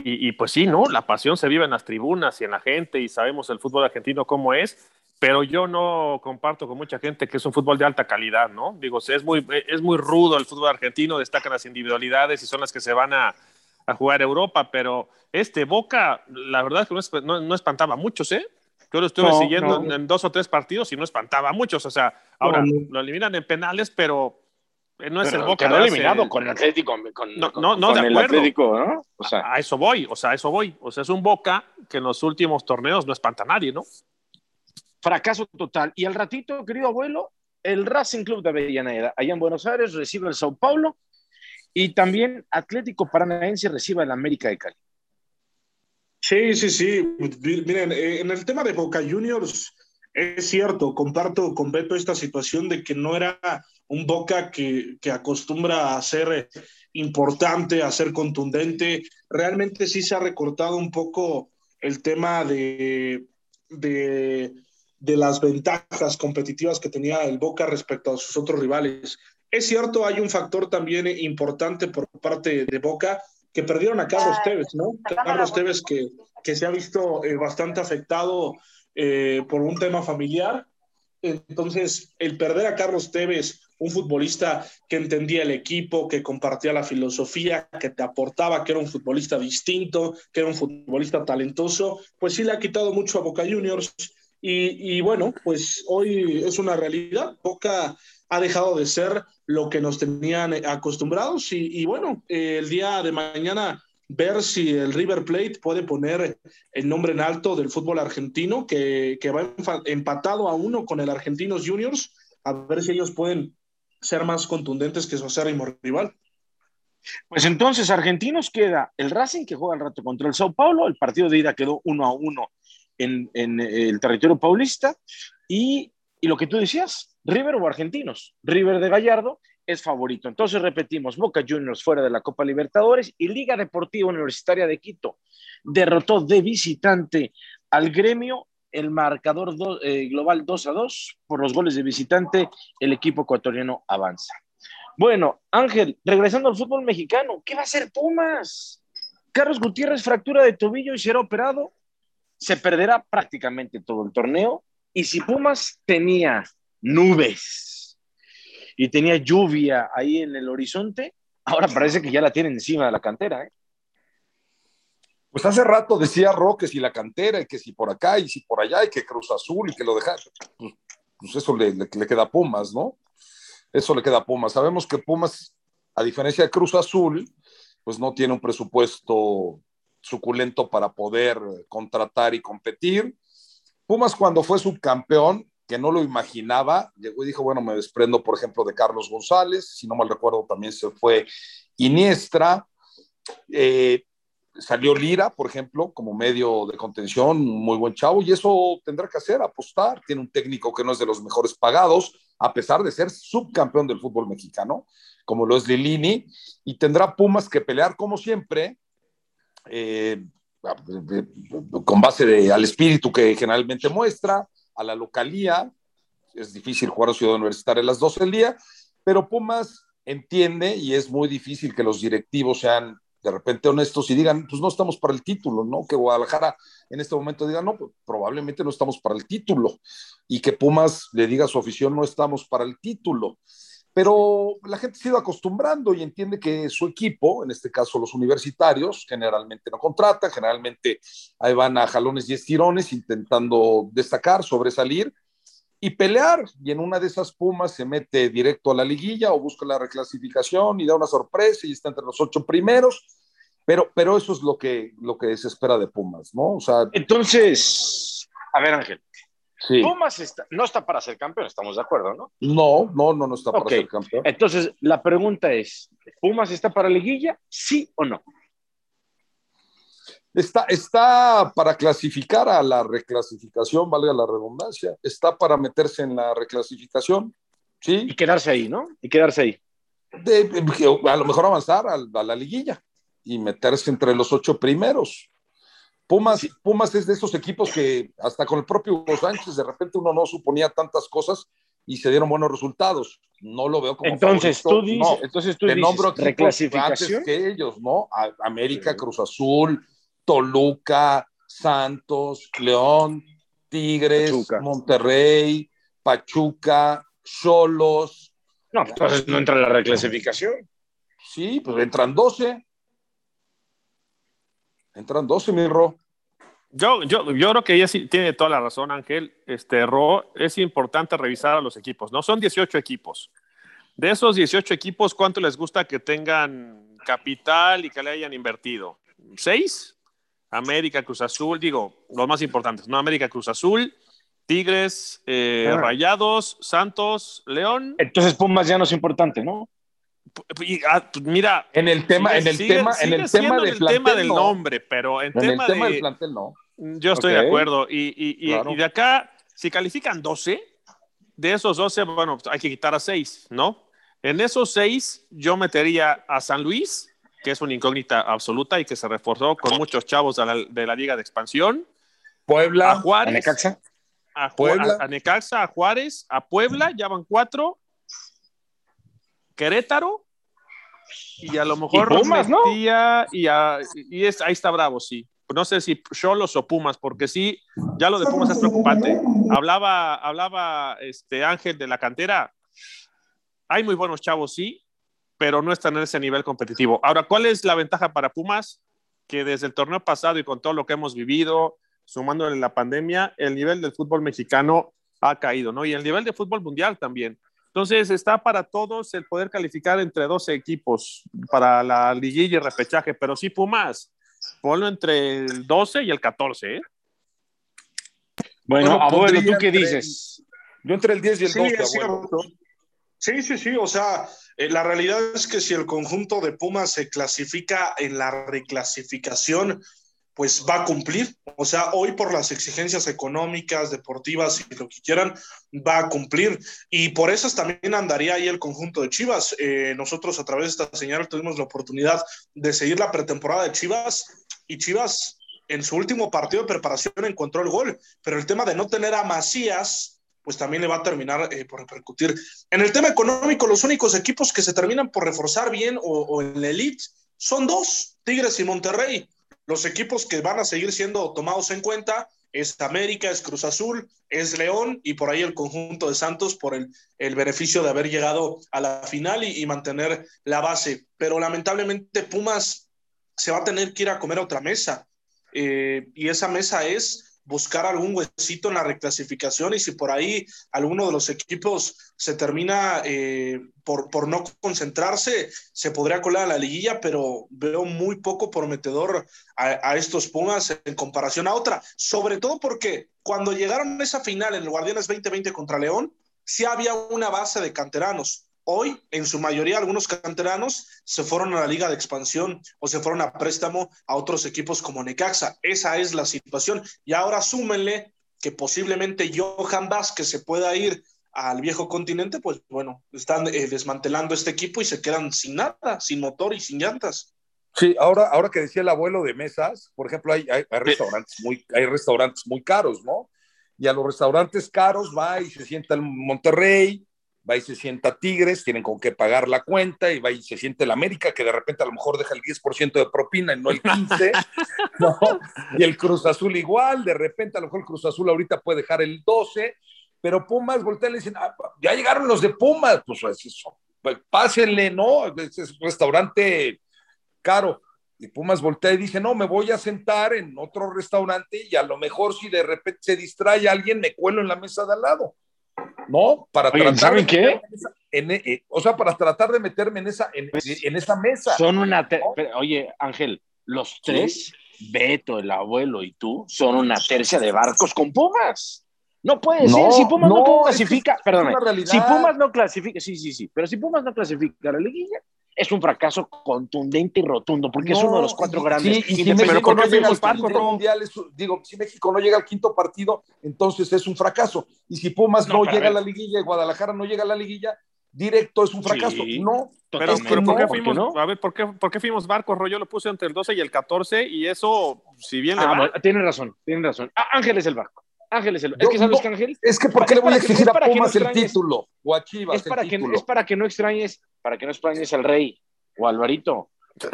y, pues sí, ¿no? La pasión se vive en las tribunas y en la gente, y sabemos el fútbol argentino cómo es, pero yo no comparto con mucha gente que es un fútbol de alta calidad, ¿no? Digo, es muy, es muy rudo el fútbol argentino, destacan las individualidades y son las que se van a, a jugar Europa, pero este Boca, la verdad es que no, no, espantaba a muchos, ¿eh? Yo lo estuve siguiendo En, dos o tres partidos y no espantaba a muchos, o sea, ahora lo eliminan en penales, pero no es el Boca. Quedó eliminado con el Atlético. Con, no, no, no de acuerdo. ¿no? O sea. a, eso voy, o sea, a eso voy. O sea, es un Boca que en los últimos torneos no espanta a nadie, ¿no? Fracaso total. Y al ratito, querido abuelo, el Racing Club de Avellaneda, allá en Buenos Aires, recibe el Sao Paulo y también Atlético Paranaense recibe el América de Cali. Sí, sí, sí. Miren, eh, en el tema de Boca Juniors, es cierto, comparto con Beto esta situación de que no era un Boca que, acostumbra a ser importante, a ser contundente. Realmente sí se ha recortado un poco el tema de, de, las ventajas competitivas que tenía el Boca respecto a sus otros rivales. Es cierto, hay un factor también importante por parte de Boca, que perdieron a Carlos Tevez, ¿no? Carlos Tevez que, que se ha visto eh, bastante afectado eh, por un tema familiar. Entonces, el perder a Carlos Tevez un futbolista que entendía el equipo, que compartía la filosofía, que te aportaba, que era un futbolista distinto, que era un futbolista talentoso, pues sí le ha quitado mucho a Boca Juniors. Y, bueno, pues hoy es una realidad. Boca ha dejado de ser lo que nos tenían acostumbrados. Y, bueno, el día de mañana ver si el River Plate puede poner el nombre en alto del fútbol argentino, que, que va empatado a uno con el Argentinos Juniors, a ver si ellos pueden ser más contundentes que su acérrimo rival. Pues entonces, Argentinos queda el Racing que juega al rato contra el Sao Paulo, el partido de ida quedó uno a uno en, el territorio paulista, y, lo que tú decías, River o Argentinos, River de Gallardo es favorito. Entonces repetimos, Boca Juniors fuera de la Copa Libertadores y Liga Deportiva Universitaria de Quito derrotó de visitante al gremio el marcador eh, global 2 a 2 por los goles de visitante, el equipo ecuatoriano avanza. Bueno, Ángel, regresando al fútbol mexicano, ¿qué va a hacer Pumas? Carlos Gutiérrez fractura de tobillo y será operado. Se perderá prácticamente todo el torneo. Y si Pumas tenía nubes y tenía lluvia ahí en el horizonte, ahora parece que ya la tienen encima de la cantera. ¿eh? Pues hace rato decía Roque si la cantera y que si por acá y si por allá y que Cruz Azul y que lo deja. Pues, pues eso le, le, queda a Pumas, ¿no? Eso le queda a Pumas. Sabemos que Pumas, a diferencia de Cruz Azul, pues no tiene un presupuesto suculento para poder contratar y competir. Pumas cuando fue subcampeón, que no lo imaginaba, llegó y dijo, bueno, me desprendo, por ejemplo, de Carlos González, si no mal recuerdo, también se fue Iniestra. Eh, salió Lira, por ejemplo, como medio de contención, muy buen chavo, y eso tendrá que hacer, apostar. Tiene un técnico que no es de los mejores pagados, a pesar de ser subcampeón del fútbol mexicano, como lo es Lilini, y tendrá Pumas que pelear como siempre, eh, con base al espíritu que generalmente muestra, a la localía. Es difícil jugar a Ciudad Universitaria a las 12 del día, pero Pumas entiende y es muy difícil que los directivos sean de repente honestos y digan, pues no estamos para el título, ¿no? Que Guadalajara en este momento diga, no, pues probablemente no estamos para el título. Y que Pumas le diga a su afición, no estamos para el título. Pero la gente se ha ido acostumbrando y entiende que su equipo, en este caso los universitarios, generalmente no contratan, generalmente ahí van a jalones y estirones intentando destacar, sobresalir y pelear. Y en una de esas Pumas se mete directo a la liguilla o busca la reclasificación y da una sorpresa y está entre los ocho primeros. Pero, pero eso es lo que, lo que se espera de Pumas, ¿no? O sea, Entonces, a ver, Ángel. Pumas no está para ser campeón, estamos de acuerdo, ¿no? No, no, no, no está para ser campeón. Entonces, la pregunta es, ¿Pumas está para liguilla? ¿Sí o no? Está, está para clasificar a la reclasificación, valga la redundancia. Está para meterse en la reclasificación, ¿sí? Y quedarse ahí, ¿no? Y quedarse ahí. a lo mejor avanzar a, la liguilla y meterse entre los ocho primeros. Pumas, Pumas es de esos equipos que hasta con el propio Hugo Sánchez de repente uno no suponía tantas cosas y se dieron buenos resultados. No lo veo como entonces tú dices, entonces tú dices, nombro reclasificación que ellos, ¿no? América, Cruz Azul, Toluca, Santos, León, Tigres, Monterrey, Pachuca, Solos. No, entonces no entra en la reclasificación. Sí, pues entran 12. Entran 12, mi Ro. Yo, yo, yo creo que ella sí tiene toda la razón, Ángel. Este, Ro, es importante revisar a los equipos, ¿no? Son 18 equipos. De esos 18 equipos, ¿cuánto les gusta que tengan capital y que le hayan invertido? ¿Seis? América, Cruz Azul, digo, los más importantes, ¿no? América, Cruz Azul, Tigres, eh, ah. Rayados, Santos, León. Entonces Pumas ya no es importante, ¿no? Ah, pues mira, en el tema, en el tema, en el tema, del, tema del nombre, pero en, tema, el tema del plantel no. Yo estoy de acuerdo. Y, y, y, de acá, si califican 12, de esos 12, bueno, hay que quitar a 6, ¿no? En esos 6, yo metería a San Luis, que es una incógnita absoluta y que se reforzó con muchos chavos de la, de la Liga de Expansión. Puebla, a Juárez, a Necaxa, a, Puebla. A, Necaxa, a Juárez, a Puebla, ya van cuatro. Querétaro y a lo mejor y Pumas, ¿no? y, y es, ahí está Bravo, sí. No sé si Cholos o Pumas, porque sí, ya lo de Pumas es preocupante. Hablaba, hablaba este Ángel de la cantera. Hay muy buenos chavos, sí, pero no están en ese nivel competitivo. Ahora, ¿cuál es la ventaja para Pumas? Que desde el torneo pasado y con todo lo que hemos vivido, sumándole la pandemia, el nivel del fútbol mexicano ha caído, ¿no? Y el nivel de fútbol mundial también. Entonces, está para todos el poder calificar entre 12 equipos para la liguilla y repechaje, pero sí Pumas, ponlo entre el 12 y el 14, ¿eh? Bueno, abuelo, ¿tú qué dices? Yo entre el 10 y el 12, Sí, sí, sí, o sea, eh, la realidad es que si el conjunto de Pumas se clasifica en la reclasificación, pues va a cumplir. O sea, hoy por las exigencias económicas, deportivas y lo que quieran, va a cumplir. Y por eso también andaría ahí el conjunto de Chivas. Eh, nosotros a través de esta señal tuvimos la oportunidad de seguir la pretemporada de Chivas y Chivas en su último partido de preparación encontró el gol. Pero el tema de no tener a Macías pues también le va a terminar eh, por repercutir. En el tema económico, los únicos equipos que se terminan por reforzar bien o, en la elite son dos, Tigres y Monterrey. Los equipos que van a seguir siendo tomados en cuenta es América, es Cruz Azul, es León y por ahí el conjunto de Santos por el, el beneficio de haber llegado a la final y, mantener la base. Pero lamentablemente Pumas se va a tener que ir a comer a otra mesa. Eh, y esa mesa es buscar algún huesito en la reclasificación y si por ahí alguno de los equipos se termina eh, por, por, no concentrarse, se podría colar a la liguilla, pero veo muy poco prometedor a, estos Pumas en comparación a otra, sobre todo porque cuando llegaron a esa final en el Guardianes 2020 contra León, sí había una base de canteranos Hoy, en su mayoría, algunos canteranos se fueron a la liga de expansión o se fueron a préstamo a otros equipos como Necaxa. Esa es la situación. Y ahora súmenle que posiblemente Johan Vázquez se pueda ir al viejo continente, pues bueno, están eh, desmantelando este equipo y se quedan sin nada, sin motor y sin llantas. Sí, ahora, ahora que decía el abuelo de mesas, por ejemplo, hay, hay, restaurantes muy, hay restaurantes muy caros, ¿no? Y a los restaurantes caros va y se sienta en Monterrey, va y se sienta Tigres, tienen con qué pagar la cuenta, y va y se siente el América, que de repente a lo mejor deja el 10% de propina y no el 15%, ¿no? Y el Cruz Azul igual, de repente a lo mejor el Cruz Azul ahorita puede dejar el 12%, pero Pumas voltea y le dicen, ah, ya llegaron los de Pumas, pues eso, pues, pásenle, ¿no? Es, es un restaurante caro. Y Pumas voltea y dice, no, me voy a sentar en otro restaurante y a lo mejor si de repente se distrae alguien, me cuelo en la mesa de al lado. ¿No? Para tratar ¿saben qué? Eh, o sea, para tratar de meterme en esa, en, pues, esa mesa. Son una. Oye, Ángel, los tres, Beto, el abuelo y tú, son una tercia de barcos con Pumas. No puede ser, si Pumas no, clasifica, perdóname, si Pumas no clasifica, sí, sí, sí, pero si Pumas no clasifica la liguilla, es un fracaso contundente y rotundo, porque es uno de los cuatro grandes. y si México no llega al quinto mundial, digo, si México no llega al quinto partido, entonces es un fracaso. Y si Pumas no, llega a la liguilla y Guadalajara no llega a la liguilla, directo es un fracaso. No, pero, ¿por, qué fuimos, a ver, ¿por qué, ¿por qué fuimos barcos? Yo lo puse entre el 12 y el 14 y eso, si bien le ah, va... Tiene razón, tiene razón. Ah, Ángel es el barco. Ángel es el es que sabes que Ángel. Es que ¿por qué le voy a exigir a Pumas el título? O a es para, que, es para que no extrañes para que no extrañes al rey o Alvarito.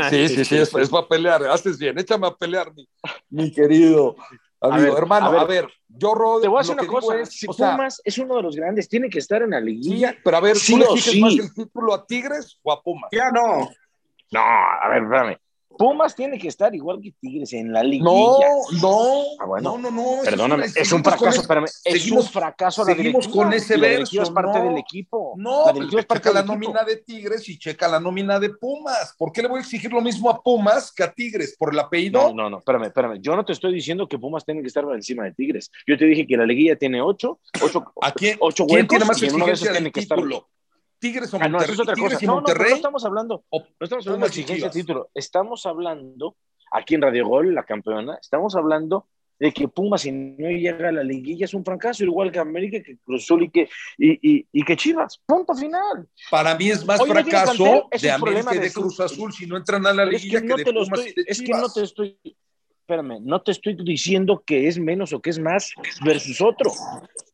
Sí, sí, sí, es, para pelear. Haces bien, échame a pelear, mi, querido amigo. hermano, a ver, yo Rod, Te voy a decir una cosa. Es, si Pumas es uno de los grandes, tiene que estar en la liguilla. pero a ver, ¿tú le exiges más el título a Tigres o a Pumas? Ya no. No, a ver, espérame. Pumas tiene que estar igual que Tigres en la liga. No, no, ah, no, no, no. Perdóname, es un fracaso, espérame, es un fracaso la seguimos con ese verso. es parte del equipo. No, la es parte checa la nómina de Tigres y checa la nómina de Pumas. ¿Por qué le voy a exigir lo mismo a Pumas que a Tigres? ¿Por el apellido? No, no, no, espérame, espérame. Yo no te estoy diciendo que Pumas tiene que estar por encima de Tigres. Yo te dije que la liguilla tiene ocho, ocho, ¿A quién, ocho ¿quién tiene más exigencia del título? Tigres o Monterrey. Ah, no, eso es otra cosa. No, no, no, estamos hablando, no estamos hablando de de título. Estamos hablando, aquí en Radio Gol, la campeona, estamos hablando de que Pumas si no llega a la liguilla es un fracaso, igual que América, que Cruzul y que, y, y, que Chivas. Punto final. Para mí es más fracaso de América y de Cruz Azul si no entran a la liguilla que, de Pumas y de Es que no te estoy, espérame, no te estoy diciendo que es menos o que es más versus otro.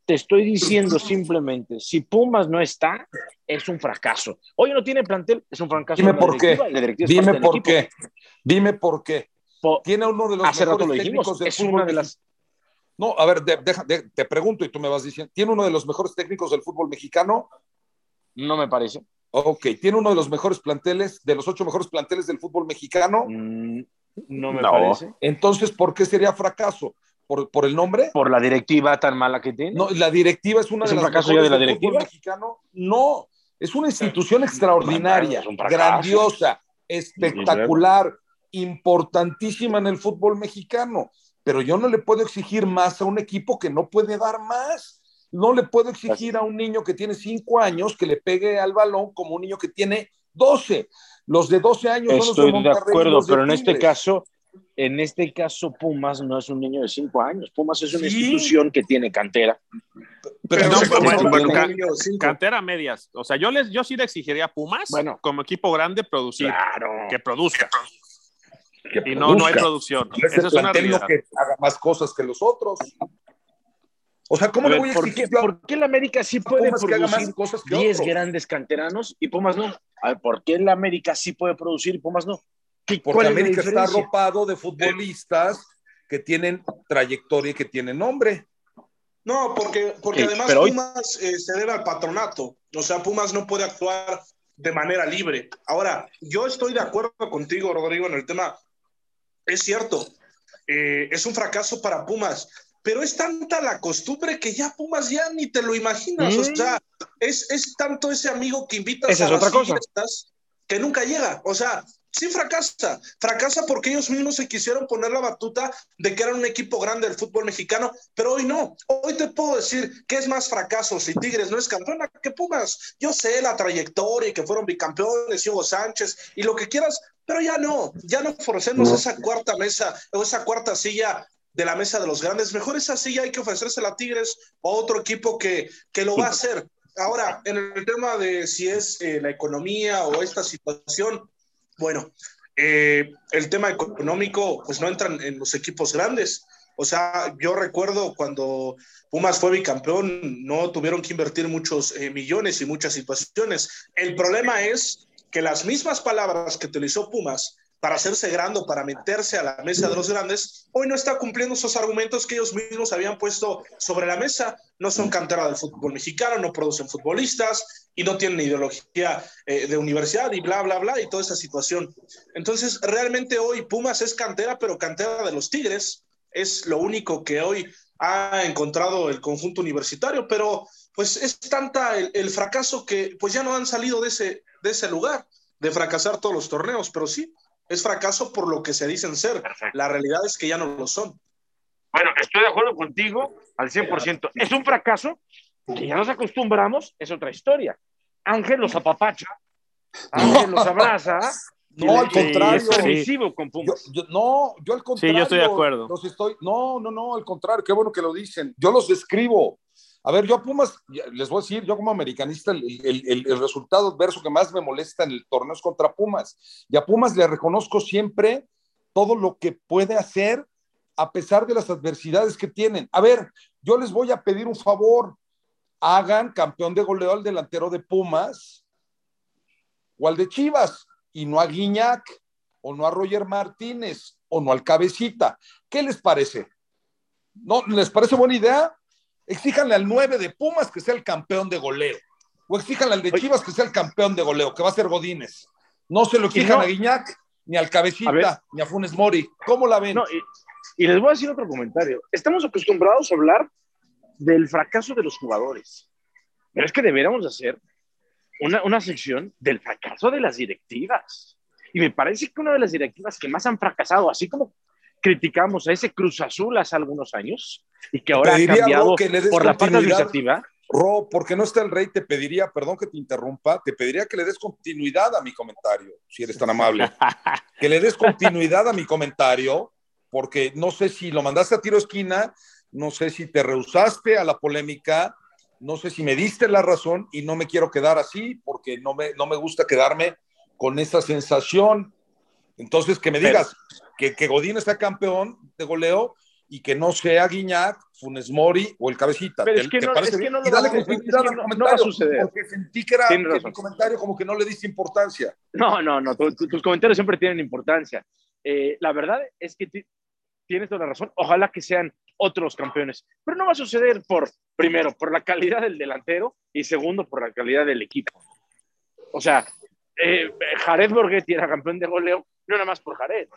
Te estoy diciendo simplemente, si Pumas no está, es un fracaso. Hoy no tiene plantel, es un fracaso. Dime por qué. Dime por qué. Dime por qué. Tiene uno de los Hace mejores rato lo técnicos del es una de las... No, a ver, te pregunto y tú me vas diciendo. ¿Tiene uno de los mejores técnicos del fútbol mexicano? No me parece. Ok, ¿tiene uno de los mejores planteles, de los ocho mejores planteles del fútbol mexicano? Mm, no me parece. Entonces, ¿por qué sería fracaso? ¿Por, el nombre? ¿Por la directiva tan mala que tiene? No, la directiva es una ¿Es de un las fracaso ya de la directiva? mexicano. No, es una institución extraordinaria, grandiosa, espectacular, importantísima en el fútbol mexicano. Pero yo no le puedo exigir más a un equipo que no puede dar más. No le puedo exigir a un niño que tiene cinco años que le pegue al balón como un niño que tiene doce. Los de doce años Estoy son los de, de acuerdo, pero en este caso en este caso, Pumas no es un niño de cinco años. Pumas es una institución que tiene cantera. Pero, no, cantera medias. O sea, yo les, yo sí le exigiría a Pumas, bueno, como equipo grande, producir. Claro. Que produzca. y no, no hay producción. Eso es una realidad. que haga más cosas que los otros. O sea, ¿cómo le voy a exigir? ¿Por qué, ¿por qué el América sí puede producir cosas 10 grandes canteranos y Pumas no? A ver, ¿por qué el América sí puede producir y Pumas no? Porque América está arropado de futbolistas que tienen trayectoria y que tienen nombre. No, porque, porque además Pumas eh, se debe al patronato. O sea, Pumas no puede actuar de manera libre. Ahora, yo estoy de acuerdo contigo, Rodrigo, en el tema. Es cierto, eh, es un fracaso para Pumas, pero es tanta la costumbre que ya Pumas ya ni te lo imaginas. O mm. sea, es, es, tanto ese amigo que invitas a las fiestas que nunca llega. O sea, sí fracasa. Fracasa porque ellos mismos se quisieron poner la batuta de que eran un equipo grande del fútbol mexicano, pero hoy no. Hoy te puedo decir que es más fracaso si Tigres no es campeón que Pumas. Yo sé la trayectoria y que fueron bicampeones, Hugo Sánchez y lo que quieras, pero ya no. Ya no forcemos esa cuarta mesa o esa cuarta silla de la mesa de los grandes. Mejor esa silla hay que ofrecérsela a Tigres o a otro equipo que, que lo va a hacer. Ahora, en el tema de si es eh, la economía o esta situación, bueno, eh, el tema económico, pues no entran en los equipos grandes. O sea, yo recuerdo cuando Pumas fue bicampeón, no tuvieron que invertir muchos eh, millones y muchas situaciones. El problema es que las mismas palabras que utilizó Pumas para hacerse grande, para meterse a la mesa de los grandes, hoy no está cumpliendo esos argumentos que ellos mismos habían puesto sobre la mesa. No son cantera del fútbol mexicano, no producen futbolistas y no tienen ideología eh, de universidad y bla, bla, bla, y toda esa situación. Entonces, realmente hoy Pumas es cantera, pero cantera de los Tigres. Es lo único que hoy ha encontrado el conjunto universitario, pero pues es tanta el, el fracaso que pues ya no han salido de ese, de ese lugar, de fracasar todos los torneos, pero sí, es fracaso por lo que se dicen ser. La realidad es que ya no lo son. Bueno, estoy de acuerdo contigo al 100%. Es un fracaso que ya nos acostumbramos, es otra historia. Ángel los apapacha, Ángel los abraza. No, al contrario. Es con. Yo, no, yo al contrario. Sí, yo estoy de acuerdo. Los estoy, no, no, no, al contrario, qué bueno que lo dicen. Yo los describo. A ver, yo a Pumas, les voy a decir, yo como americanista, el, resultado adverso que más me molesta en el torneo es contra Pumas. Y a Pumas le reconozco siempre todo lo que puede hacer a pesar de las adversidades que tienen. A ver, yo les voy a pedir un favor. Hagan campeón de goleo al delantero de Pumas o al de Chivas y no a Guiñac o no a Roger Martínez o no al Cabecita. ¿Qué les parece? ¿No les parece buena idea? Exíjanle al 9 de Pumas que sea el campeón de goleo. O exíjanle al de Chivas que sea el campeón de goleo, que va a ser Godínez. No se lo exijan a Guiñac, ni al Cabecita, ni a Funes Mori. ¿Cómo la ven? y, les voy a decir otro comentario. Estamos acostumbrados a hablar del fracaso de los jugadores. Pero es que deberíamos hacer una, una sección del fracaso de las directivas. Y me parece que una de las directivas que más han fracasado, así como criticamos a ese Cruz Azul hace algunos años y que ahora ha cambiado por la parte administrativa. Ro, porque no está el rey, te pediría, perdón que te interrumpa, te pediría que le des continuidad a mi comentario, si eres tan amable. que le des continuidad a mi comentario, porque no sé si lo mandaste a tiro esquina, no sé si te rehusaste a la polémica, no sé si me diste la razón y no me quiero quedar así, porque no me, no me gusta quedarme con esa sensación. Entonces, que me digas, que, que Godín sea campeón de goleo y que no sea Guiñac, Funes Mori o el Cabecita. Pero es que, no, es que no, dale continuidad al comentario, va a suceder. porque sentí que era que mi comentario como que no le diste importancia. No, no, no, tus comentarios siempre tienen importancia. Eh, la verdad es que tienes toda la razón. Ojalá que sean otros campeones, pero no va a suceder por, primero, por la calidad del delantero y segundo, por la calidad del equipo. O sea, eh, Jared Borghetti era campeón de goleo, no nada más por Jared,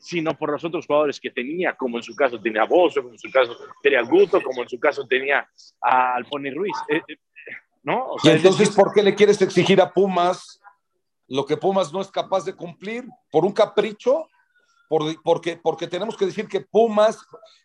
sino por los otros jugadores que tenía, como en su caso tenía Bozo, como en su caso tenía Guto, como en su caso tenía a Alponi Ruiz. Eh, eh, ¿no? y entonces, ¿por qué le quieres exigir a Pumas lo que Pumas no es capaz de cumplir? ¿Por un capricho? Por, porque, porque tenemos que decir que Pumas,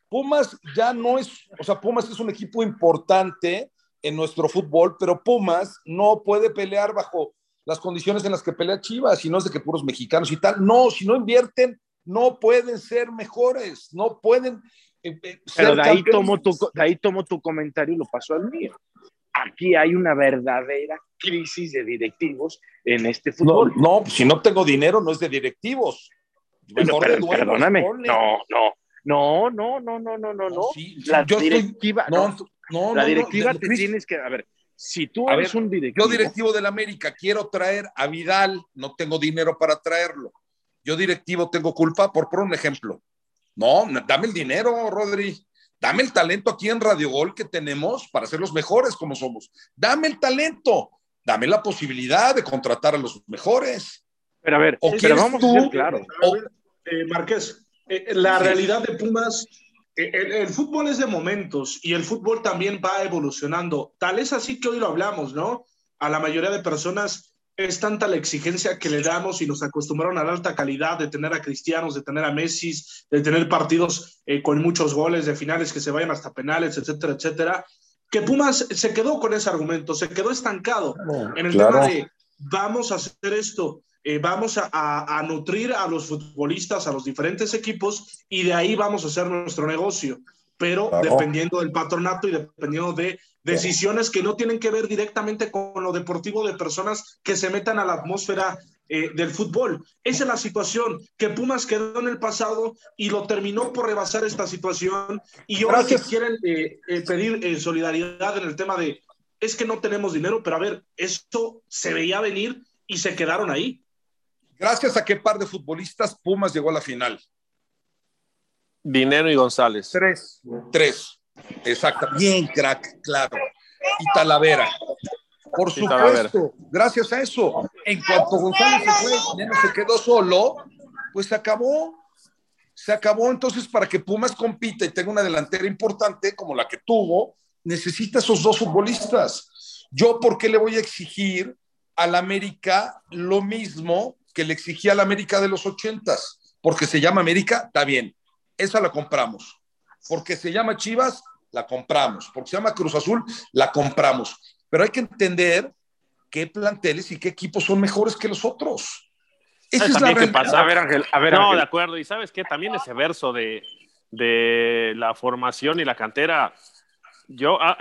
Pumas ya no es, o sea, Pumas es un equipo importante en nuestro fútbol, pero Pumas no puede pelear bajo las condiciones en las que pelea Chivas, si no es de que puros mexicanos y tal. No, si no invierten no pueden ser mejores, no pueden eh, eh, Pero de ahí, tomo tu, de ahí tomo tu comentario y lo paso al mío. Aquí hay una verdadera crisis de directivos en este fútbol. No, no si no tengo dinero no es de directivos. perdóname. No, no. No, no, no, no, no, no, no. la directiva, no, no, la directiva te tienes que, a ver, si tú eres un directivo. Yo directivo del América quiero traer a Vidal, no tengo dinero para traerlo yo directivo tengo culpa, por poner un ejemplo. No, dame el dinero, Rodri. Dame el talento aquí en Radio Gol que tenemos para ser los mejores como somos. Dame el talento. Dame la posibilidad de contratar a los mejores. Pero a ver, pero vamos a ser claro. Eh, Marqués, eh, la realidad de Pumas, eh, el, fútbol es de momentos y el fútbol también va evolucionando. Tal es así que hoy lo hablamos, ¿no? A la mayoría de personas es tanta la exigencia que le damos y nos acostumbraron a la alta calidad de tener a cristianos, de tener a Messi, de tener partidos con muchos goles, de finales que se vayan hasta penales, etcétera, etcétera, que Pumas se quedó con ese argumento, se quedó estancado en el tema de vamos a hacer esto. Eh, vamos a, nutrir a los futbolistas, a los diferentes equipos, y de ahí vamos a hacer nuestro negocio, pero dependiendo del patronato y dependiendo de decisiones que no tienen que ver directamente con lo deportivo de personas que se metan a la atmósfera eh, del fútbol. Esa es la situación, que Pumas quedó en el pasado y lo terminó por rebasar esta situación, y ahora que quieren eh, pedir solidaridad en el tema de, es que no tenemos dinero, pero a ver, esto se veía venir y se quedaron ahí. Gracias a qué par de futbolistas Pumas llegó a la final. Dinero y González. Tres. Tres. Exacto. Bien, crack, claro. Y Talavera. Por supuesto, gracias a eso. En cuanto González se fue, Dinero se quedó solo, pues se acabó. Se acabó entonces para que Pumas compita y tenga una delantera importante como la que tuvo, necesita esos dos futbolistas. Yo, ¿por qué le voy a exigir al América lo mismo que le exigía a la América de los ochentas, porque se llama América, está bien, esa la compramos. Porque se llama Chivas, la compramos. Porque se llama Cruz Azul, la compramos. Pero hay que entender qué planteles y qué equipos son mejores que los otros. Esa es la A ver, Ángel, a ver, No, de acuerdo. Y sabes qué, también ese verso de, de la formación y la cantera, yo ah,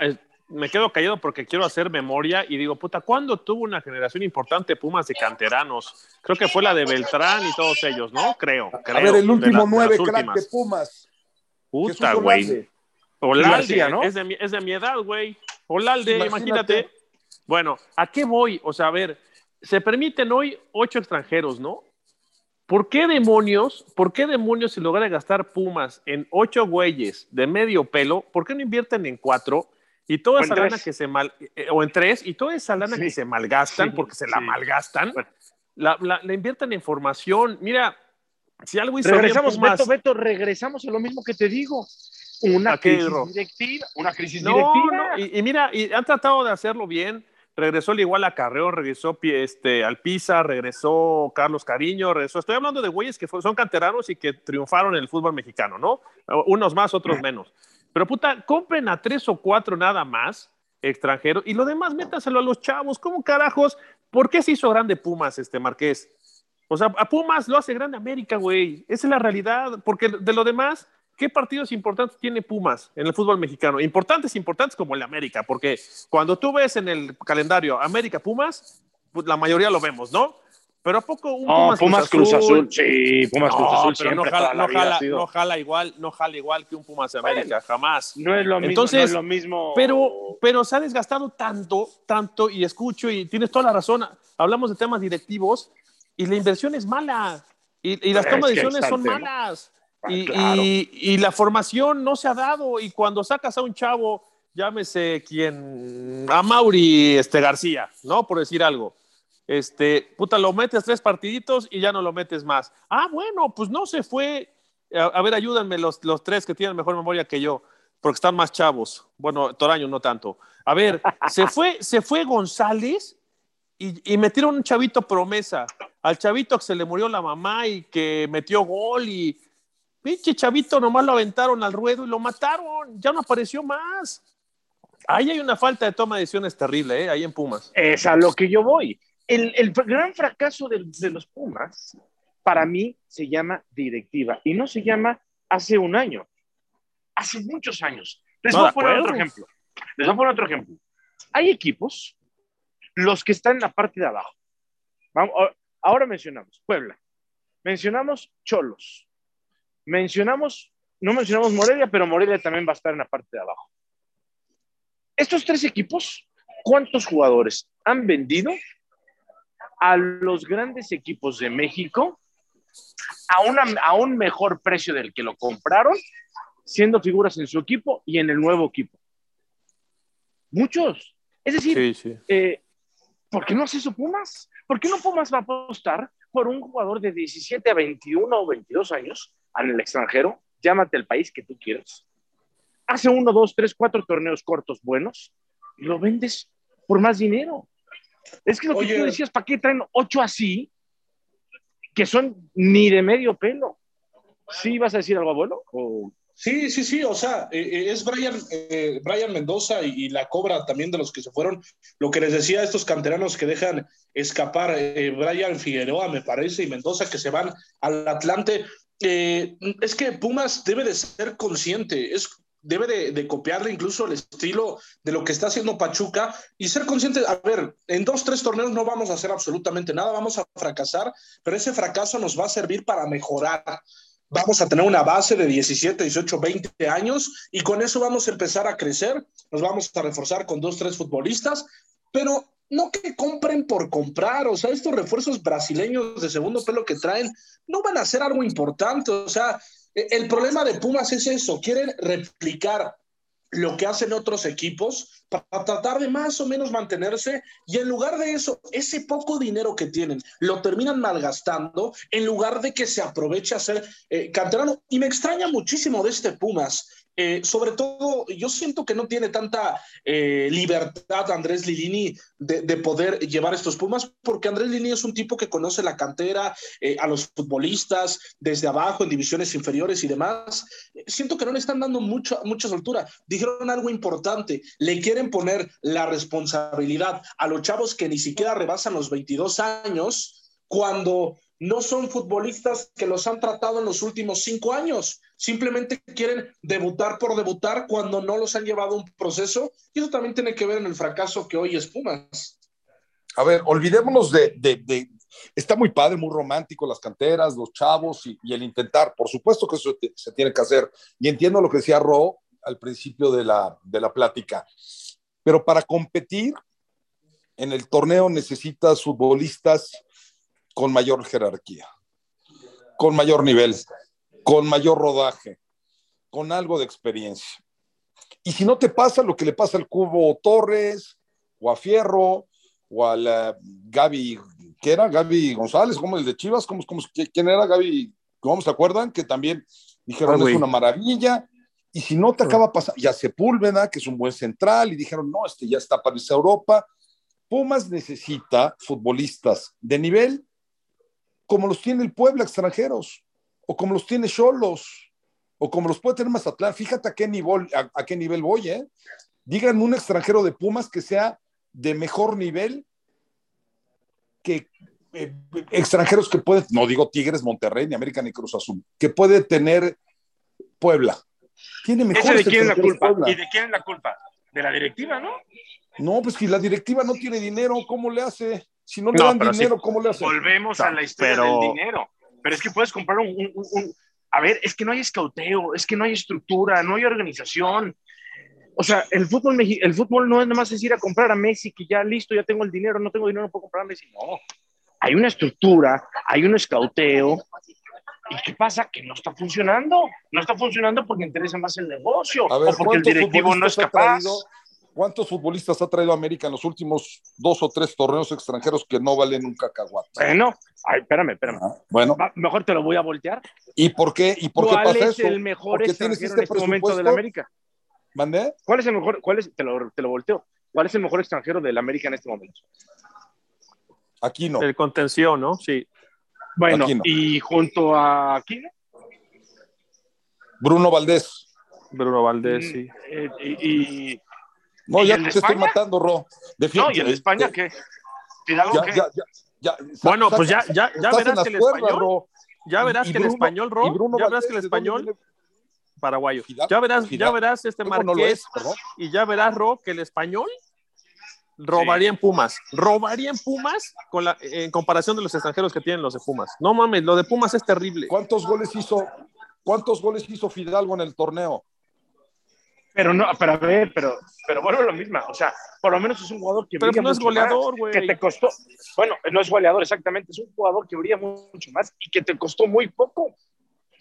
me quedo callado porque quiero hacer memoria y digo, puta, ¿cuándo tuvo una generación importante Pumas de canteranos? Creo que fue la de Beltrán y todos ellos, ¿no? Creo. creo a ver, el último nueve crack de Pumas. Puta, güey. Olalde, ¿no? Es de, es de mi edad, güey. Olalde, imagínate. Bueno, ¿a qué voy? O sea, a ver, se permiten hoy ocho extranjeros, ¿no? ¿Por qué demonios, por qué demonios se logra gastar Pumas en ocho güeyes de medio pelo? ¿Por qué no invierten en cuatro? Y toda esa lana que se mal, eh, o en tres, y toda esa lana que se malgastan, porque se la malgastan, la, la, invierten en formación. Mira, si algo hizo regresamos, bien, Beto, Beto, regresamos a lo mismo que te digo. Una crisis directiva, una crisis directiva. y, mira, y han tratado de hacerlo bien. Regresó el igual a Carreón, regresó este, Alpiza, regresó Carlos Cariño, regresó. Estoy hablando de güeyes que son canteranos y que triunfaron en el fútbol mexicano, ¿no? Unos más, otros menos. Pero puta, compren a tres o cuatro nada más extranjeros y lo demás métaselo a los chavos. ¿Cómo carajos? ¿Por qué se hizo grande Pumas, este Marqués? O sea, a Pumas lo hace grande América, güey. Esa es la realidad. Porque de lo demás, ¿qué partidos importantes tiene Pumas en el fútbol mexicano? Importantes, importantes como el América. Porque cuando tú ves en el calendario América-Pumas, pues la mayoría lo vemos, ¿no? Pero ¿a poco un Pumas, Cruz, Azul? Sí, Pumas Cruz Azul pero no jala, no, jala, igual, no jala igual que un Pumas América, jamás. No es lo mismo. Entonces, lo mismo. Pero, pero se ha desgastado tanto, tanto, y escucho, y tienes toda la razón. Hablamos de temas directivos, y la inversión es mala. Y, las tomas de decisiones son malas. Ah, y, y, la formación no se ha dado. Y cuando sacas a un chavo, llámese quien, a Mauri este, García, ¿no? Por decir algo este, puta, lo metes tres partiditos y ya no lo metes más. Ah, bueno, pues no se fue. A, ver, ayúdenme los, los tres que tienen mejor memoria que yo, porque están más chavos. Bueno, Toraño no tanto. A ver, se fue, se fue González y, y, metieron un chavito promesa. Al chavito que se le murió la mamá y que metió gol y pinche chavito nomás lo aventaron al ruedo y lo mataron. Ya no apareció más. Ahí hay una falta de toma de decisiones terrible, ¿eh? ahí en Pumas. Es a lo que yo voy el, gran fracaso de, los Pumas, para mí, se llama directiva y no se llama hace un año, hace muchos años. Les voy a poner otro ejemplo. Les voy a poner otro ejemplo. Hay equipos, los que están en la parte de abajo. ahora mencionamos Puebla, mencionamos Cholos, mencionamos, no mencionamos Morelia, pero Morelia también va a estar en la parte de abajo. Estos tres equipos, ¿cuántos jugadores han vendido a los grandes equipos de México a, una, a un mejor precio del que lo compraron, siendo figuras en su equipo y en el nuevo equipo. Muchos. Es decir, eh, ¿por qué no hace eso Pumas? ¿Por qué no Pumas va a apostar por un jugador de 17 a 21 o 22 años en el extranjero? Llámate el país que tú quieras. Hace uno, dos, tres, cuatro torneos cortos buenos y lo vendes por más dinero. Es que lo que tú decías, ¿para qué traen ocho así que son ni de medio pelo? ¿Sí vas a decir algo, abuelo? ¿O Sí, sí, sí, o sea, eh, eh, es Brian, eh, Mendoza y, la cobra también de los que se fueron. Lo que les decía a estos canteranos que dejan escapar, Brian Figueroa, me parece, y Mendoza que se van al Atlante. es que Pumas debe de ser consciente, es, debe de, de, copiarle incluso el estilo de lo que está haciendo Pachuca y ser consciente, a ver, en dos, tres torneos no vamos a hacer absolutamente nada, vamos a fracasar, pero ese fracaso nos va a servir para mejorar vamos a tener una base de 17, 18, 20 años y con eso vamos a empezar a crecer, nos vamos a reforzar con dos, tres futbolistas, pero no que compren por comprar, o sea, estos refuerzos brasileños de segundo pelo que traen no van a ser algo importante, o sea, e, el problema de Pumas es eso, quieren replicar lo que hacen otros equipos para tratar de más o menos mantenerse y en lugar de eso, ese poco dinero que tienen lo terminan malgastando en lugar de que se aproveche a ser eh, canterano. Y me extraña muchísimo de este Pumas eh, sobre todo, yo siento que no tiene tanta eh, libertad Andrés Lilini de, poder llevar estos Pumas, porque Andrés Lilini es un tipo que conoce la cantera, eh, a los futbolistas desde abajo, en divisiones inferiores y demás. Siento que no le están dando mucha, mucha soltura. Dijeron algo importante, le quieren poner la responsabilidad a los chavos que ni siquiera rebasan los 22 años cuando no son futbolistas que los han tratado en los últimos cinco años. Simplemente quieren debutar por debutar cuando no los han llevado un proceso. Y eso también tiene que ver en el fracaso que hoy es Pumas. A ver, olvidémonos de, está muy padre, muy romántico las canteras, los chavos y, el intentar. Por supuesto que eso se tiene que hacer. Y entiendo lo que decía Ro al principio de la, de la plática. Pero para competir en el torneo necesitas futbolistas con mayor jerarquía, con mayor nivel, con mayor rodaje, con algo de experiencia. Y si no te pasa lo que le pasa al Cubo Torres, o a Fierro, o a la Gaby, ¿qué era? Gaby González, como el de Chivas, ¿cómo, cómo, quién era Gaby? ¿Cómo se acuerdan? Que también dijeron, es una maravilla. Y si no te acaba pasando, ya Sepúlveda, que es un buen central, y dijeron, no, este ya está para irse a Europa. Pumas necesita futbolistas de nivel como los tiene el Puebla extranjeros, o como los tiene Cholos, o como los puede tener Mazatlán. Fíjate a qué nivel, a, qué nivel voy, ¿eh? Díganme un extranjero de Pumas que sea de mejor nivel que eh, extranjeros que puede, no digo Tigres, Monterrey, ni América, ni Cruz Azul, que puede tener Puebla. Tiene mejor. de quién es la culpa? ¿Y de quién es la culpa? De la directiva, ¿no? No, pues si la directiva no tiene dinero, ¿cómo le hace? Si no le dan dinero, ¿cómo le hacen? Volvemos a la historia del dinero. Pero es que puedes comprar un, A ver, es que no hay escauteo, es que no hay estructura, no hay organización. O sea, el fútbol, el fútbol no es nada más es ir a comprar a Messi, que ya listo, ya tengo el dinero, no tengo dinero, no puedo comprar a Messi. No. Hay una estructura, hay un escauteo. ¿Y qué pasa? Que no está funcionando. No está funcionando porque interesa más el negocio o porque el directivo no es capaz. ¿Cuántos futbolistas ha traído América en los últimos dos o tres torneos extranjeros que no valen un cacahuate? Bueno, ay, espérame, espérame. bueno. mejor te lo voy a voltear. ¿Y por qué? ¿Y por qué pasa es el mejor extranjero en este momento del América? ¿Mandé? ¿Cuál es el mejor? Cuál es, te, lo, te lo volteo. ¿Cuál es el mejor extranjero del América en este momento? Aquí no. El contención, ¿no? Sí. Bueno, y junto a Aquino. Bruno Valdés. Bruno Valdés, mm, sí. Eh, y no, ya te estoy matando, Ro. no, ¿y en España qué? bueno, pues ya, ya, ya verás que el español. Ya verás que el español, Ro. Ya verás que el español. Paraguayo. Ya verás, ya verás este Marqués. y ya verás, Ro, que el español robaría en Pumas. Robaría en Pumas con la, en comparación de los extranjeros que tienen los de Pumas. No mames, lo de Pumas es terrible. ¿Cuántos goles hizo, cuántos goles hizo Fidalgo en el torneo? Pero no, pero a ver, pero, pero bueno, lo mismo. O sea, por lo menos es un jugador que pero no es goleador, güey. Que te costó, bueno, no es goleador exactamente, es un jugador que brilla mucho más y que te costó muy poco.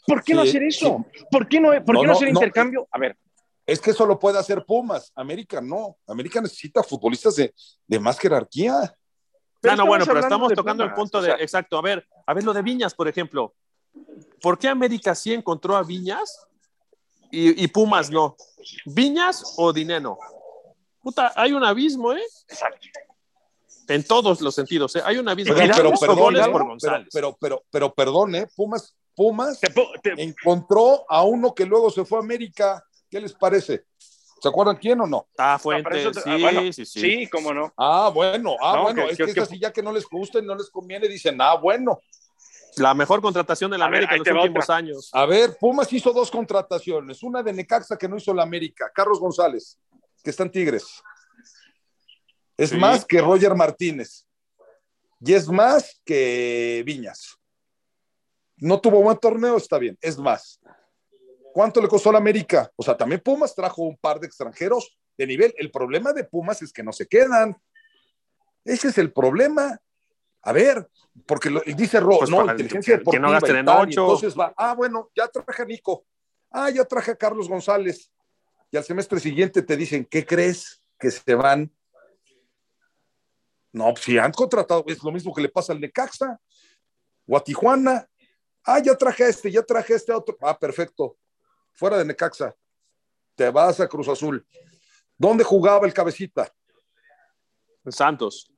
¿Por qué no hacer eso? ¿Por qué no, por qué no, hacer intercambio? A ver. Es que eso lo puede hacer Pumas. América no. América necesita futbolistas de, de más jerarquía. no, no, bueno, pero estamos tocando el punto de. exacto. A ver, a ver lo de Viñas, por ejemplo. ¿Por qué América sí encontró a Viñas y, Pumas no? ¿Viñas o Dineno? Puta, hay un abismo, ¿eh? Exacto. En todos los sentidos, ¿eh? Hay un abismo. Pero, pero, perdón, pero, pero, pero, perdón, ¿eh? Pumas, Pumas encontró a uno que luego se fue a América. ¿Qué les parece? ¿Se acuerdan quién o no? Ah, Fuentes, sí, ah, sí, sí. Sí, cómo no. Ah, bueno, ah, bueno, es que, es así ya que no les gusta y no les conviene, dicen, ah, bueno. La mejor contratación de la América en los últimos años. A ver, Pumas hizo dos contrataciones. Una de Necaxa que no hizo la América, Carlos González, que está en Tigres. Es más que Roger Martínez. Y es más que Viñas. No tuvo buen torneo, está bien. Es más. ¿Cuánto le costó a la América? O sea, también Pumas trajo un par de extranjeros de nivel. El problema de Pumas es que no se quedan. Ese es el problema. A ver, porque lo, dice Ro, pues no, inteligencia deportiva. Que no gasten en ocho. Entonces va, ah, bueno, ya traje a Nico. Ah, ya traje a Carlos González. Y al semestre siguiente te dicen, ¿qué crees? Que se van. No, pues si han contratado, es lo mismo que le pasa al Necaxa o a Tijuana. Ah, ya traje a este, ya traje a este otro. Ah, perfecto. Fuera de Necaxa. Te vas a Cruz Azul. ¿Dónde jugaba el cabecita? En Santos.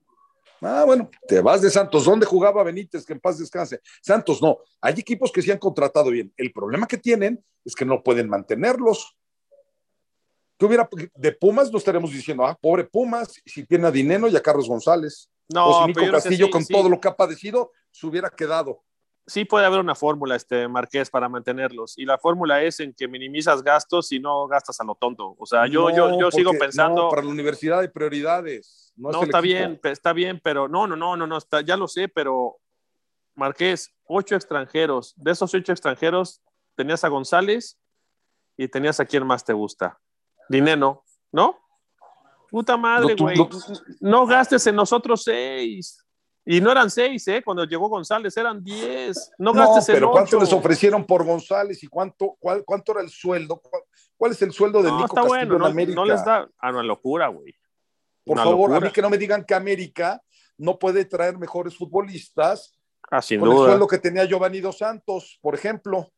Ah, bueno, te vas de Santos. ¿Dónde jugaba Benítez? Que en paz descanse. Santos no. Hay equipos que sí han contratado bien. El problema que tienen es que no pueden mantenerlos. ¿Qué hubiera de Pumas? No estaremos diciendo, ah, pobre Pumas, si tiene a Dineno y a Carlos González. No, o si Nico Castillo, con todo lo que ha padecido, se hubiera quedado. Sí puede haber una fórmula, este Marqués, para mantenerlos. Y la fórmula es en que minimizas gastos y no gastas a lo tonto. O sea, yo, yo, yo sigo pensando. para la universidad hay prioridades. No, está bien, está bien, pero no, no, no, no, no, está, ya lo sé, pero Marqués, ocho extranjeros. De esos ocho extranjeros, tenías a González y tenías a quien más te gusta. Dineno, ¿no? Puta madre, güey. No, gastes en nosotros seis. Y no eran seis, ¿eh? Cuando llegó González eran diez. No gastes pero ¿cuánto les ofrecieron por González y cuánto, cuál, cuánto era el sueldo? ¿Cuál, es el sueldo de no, Nico está bueno, no, América? No les da. Ah, una locura, güey. Por favor, a mí que no me digan que América no puede traer mejores futbolistas ah, sin con duda. el sueldo que tenía Giovanni Dos Santos, por ejemplo.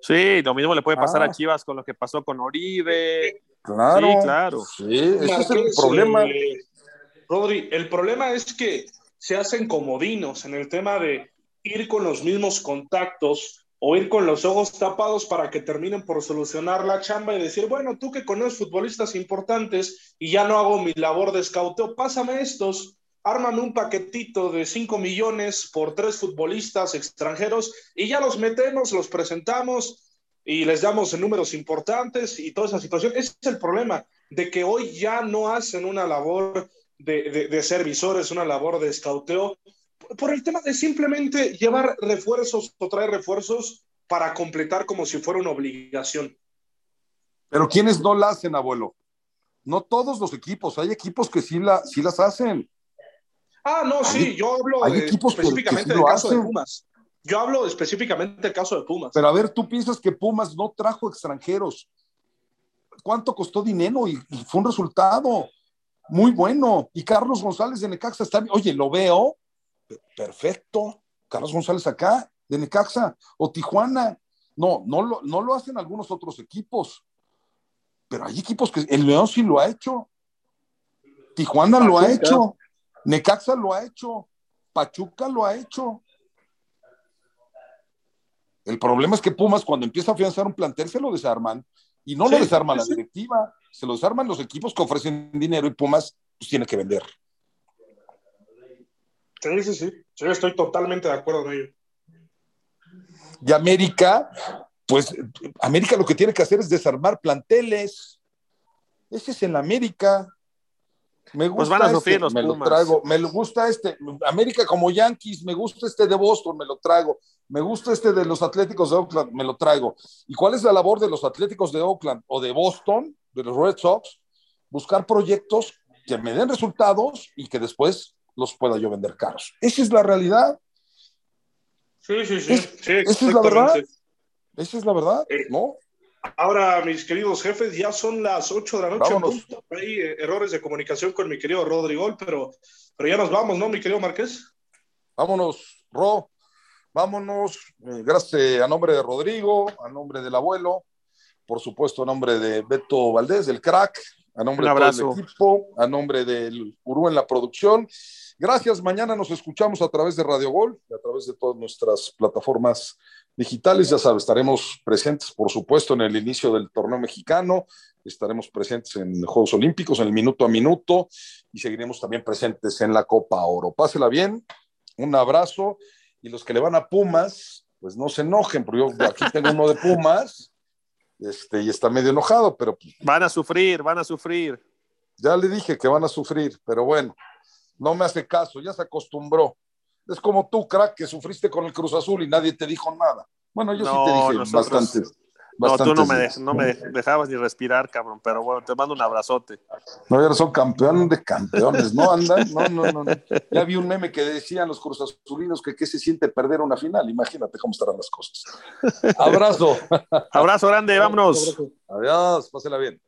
Sí, lo mismo le puede pasar a ah. Chivas con lo que pasó con Oribe. Claro. Sí, claro. Sí, ese es el problema. Rodri, el problema es que se hacen comodinos en el tema de ir con los mismos contactos o ir con los ojos tapados para que terminen por solucionar la chamba y decir, bueno, tú que conoces futbolistas importantes y ya no hago mi labor de escauteo, pásame estos, ármame un paquetito de 5 millones por tres futbolistas extranjeros y ya los metemos, los presentamos y les damos números importantes y toda esa situación. Ese es el problema, de que hoy ya no hacen una labor de, de, de ser visores, una labor de escauteo, por el tema de simplemente llevar refuerzos o traer refuerzos para completar como si fuera una obligación. Pero ¿quiénes no la hacen, abuelo? No todos los equipos, hay equipos que sí, la, sí las hacen. Ah, no, sí, yo hablo específicamente del caso de Pumas. Yo hablo específicamente del caso de Pumas. Pero a ver, tú piensas que Pumas no trajo extranjeros. ¿Cuánto costó dinero? Y, y fue un resultado muy bueno. Y Carlos González de Necaxa está Oye, lo veo perfecto. Carlos González acá, de Necaxa, o Tijuana. No, no lo, no lo hacen algunos otros equipos, pero hay equipos que el León sí lo ha hecho. Tijuana lo ha hecho, Necaxa lo ha hecho, Pachuca lo ha hecho. El problema es que Pumas, cuando empieza a afianzar un plantel, se lo desarman. Y no lo desarma la directiva, se lo desarman los equipos que ofrecen dinero y Pumas pues, tiene que vender. Sí, sí, sí. Yo estoy totalmente de acuerdo con ello. Y América, pues América lo que tiene que hacer es desarmar planteles. Ese es en América. Me pues gusta este, me lo traigo. Me gusta este. América como Yankees, me gusta este de Boston, me lo traigo. Me gusta este de los Atléticos de Oakland, me lo traigo. ¿Y cuál es la labor de los Atléticos de Oakland o de Boston, de los Red Sox? Buscar proyectos que me den resultados y que después los pueda yo vender caros. Esa es la realidad. Sí, sí, sí. esa es la verdad. Esa es la verdad, ¿no? Ahora, mis queridos jefes, ya son las 8 de la noche. Hay eh, errores de comunicación con mi querido Rodrigo, pero, pero ya nos vamos, ¿no, mi querido Márquez? Vámonos, Ro. Vámonos. Eh, gracias a nombre de Rodrigo, a nombre del abuelo, por supuesto a nombre de Beto Valdés, del crack, a nombre de todo el equipo, a nombre del Urú en la producción. Gracias. Mañana nos escuchamos a través de Radio Gol, a través de todas nuestras plataformas digitales. Ya sabes, estaremos presentes, por supuesto, en el inicio del torneo mexicano, estaremos presentes en Juegos Olímpicos, en el minuto a minuto, y seguiremos también presentes en la Copa Oro. Pásela bien, un abrazo, y los que le van a Pumas, pues no se enojen, porque yo aquí tengo uno de Pumas, este, y está medio enojado, pero... Van a sufrir, van a sufrir. Ya le dije que van a sufrir, pero bueno, no me hace caso, ya se acostumbró. Es como tú, crack, que sufriste con el Cruz Azul y nadie te dijo nada. Bueno, yo sí te dije bastante. No, tú no me, no me, dejabas ni respirar, cabrón, pero bueno, te mando un abrazote. No, ya son campeones de campeones, ¿no? Andan, no, no, no, Ya vi un meme que decían los Cruz Azulinos que qué se siente perder una final. Imagínate cómo estarán las cosas. Abrazo. Abrazo grande, vámonos. Adiós, pásela bien.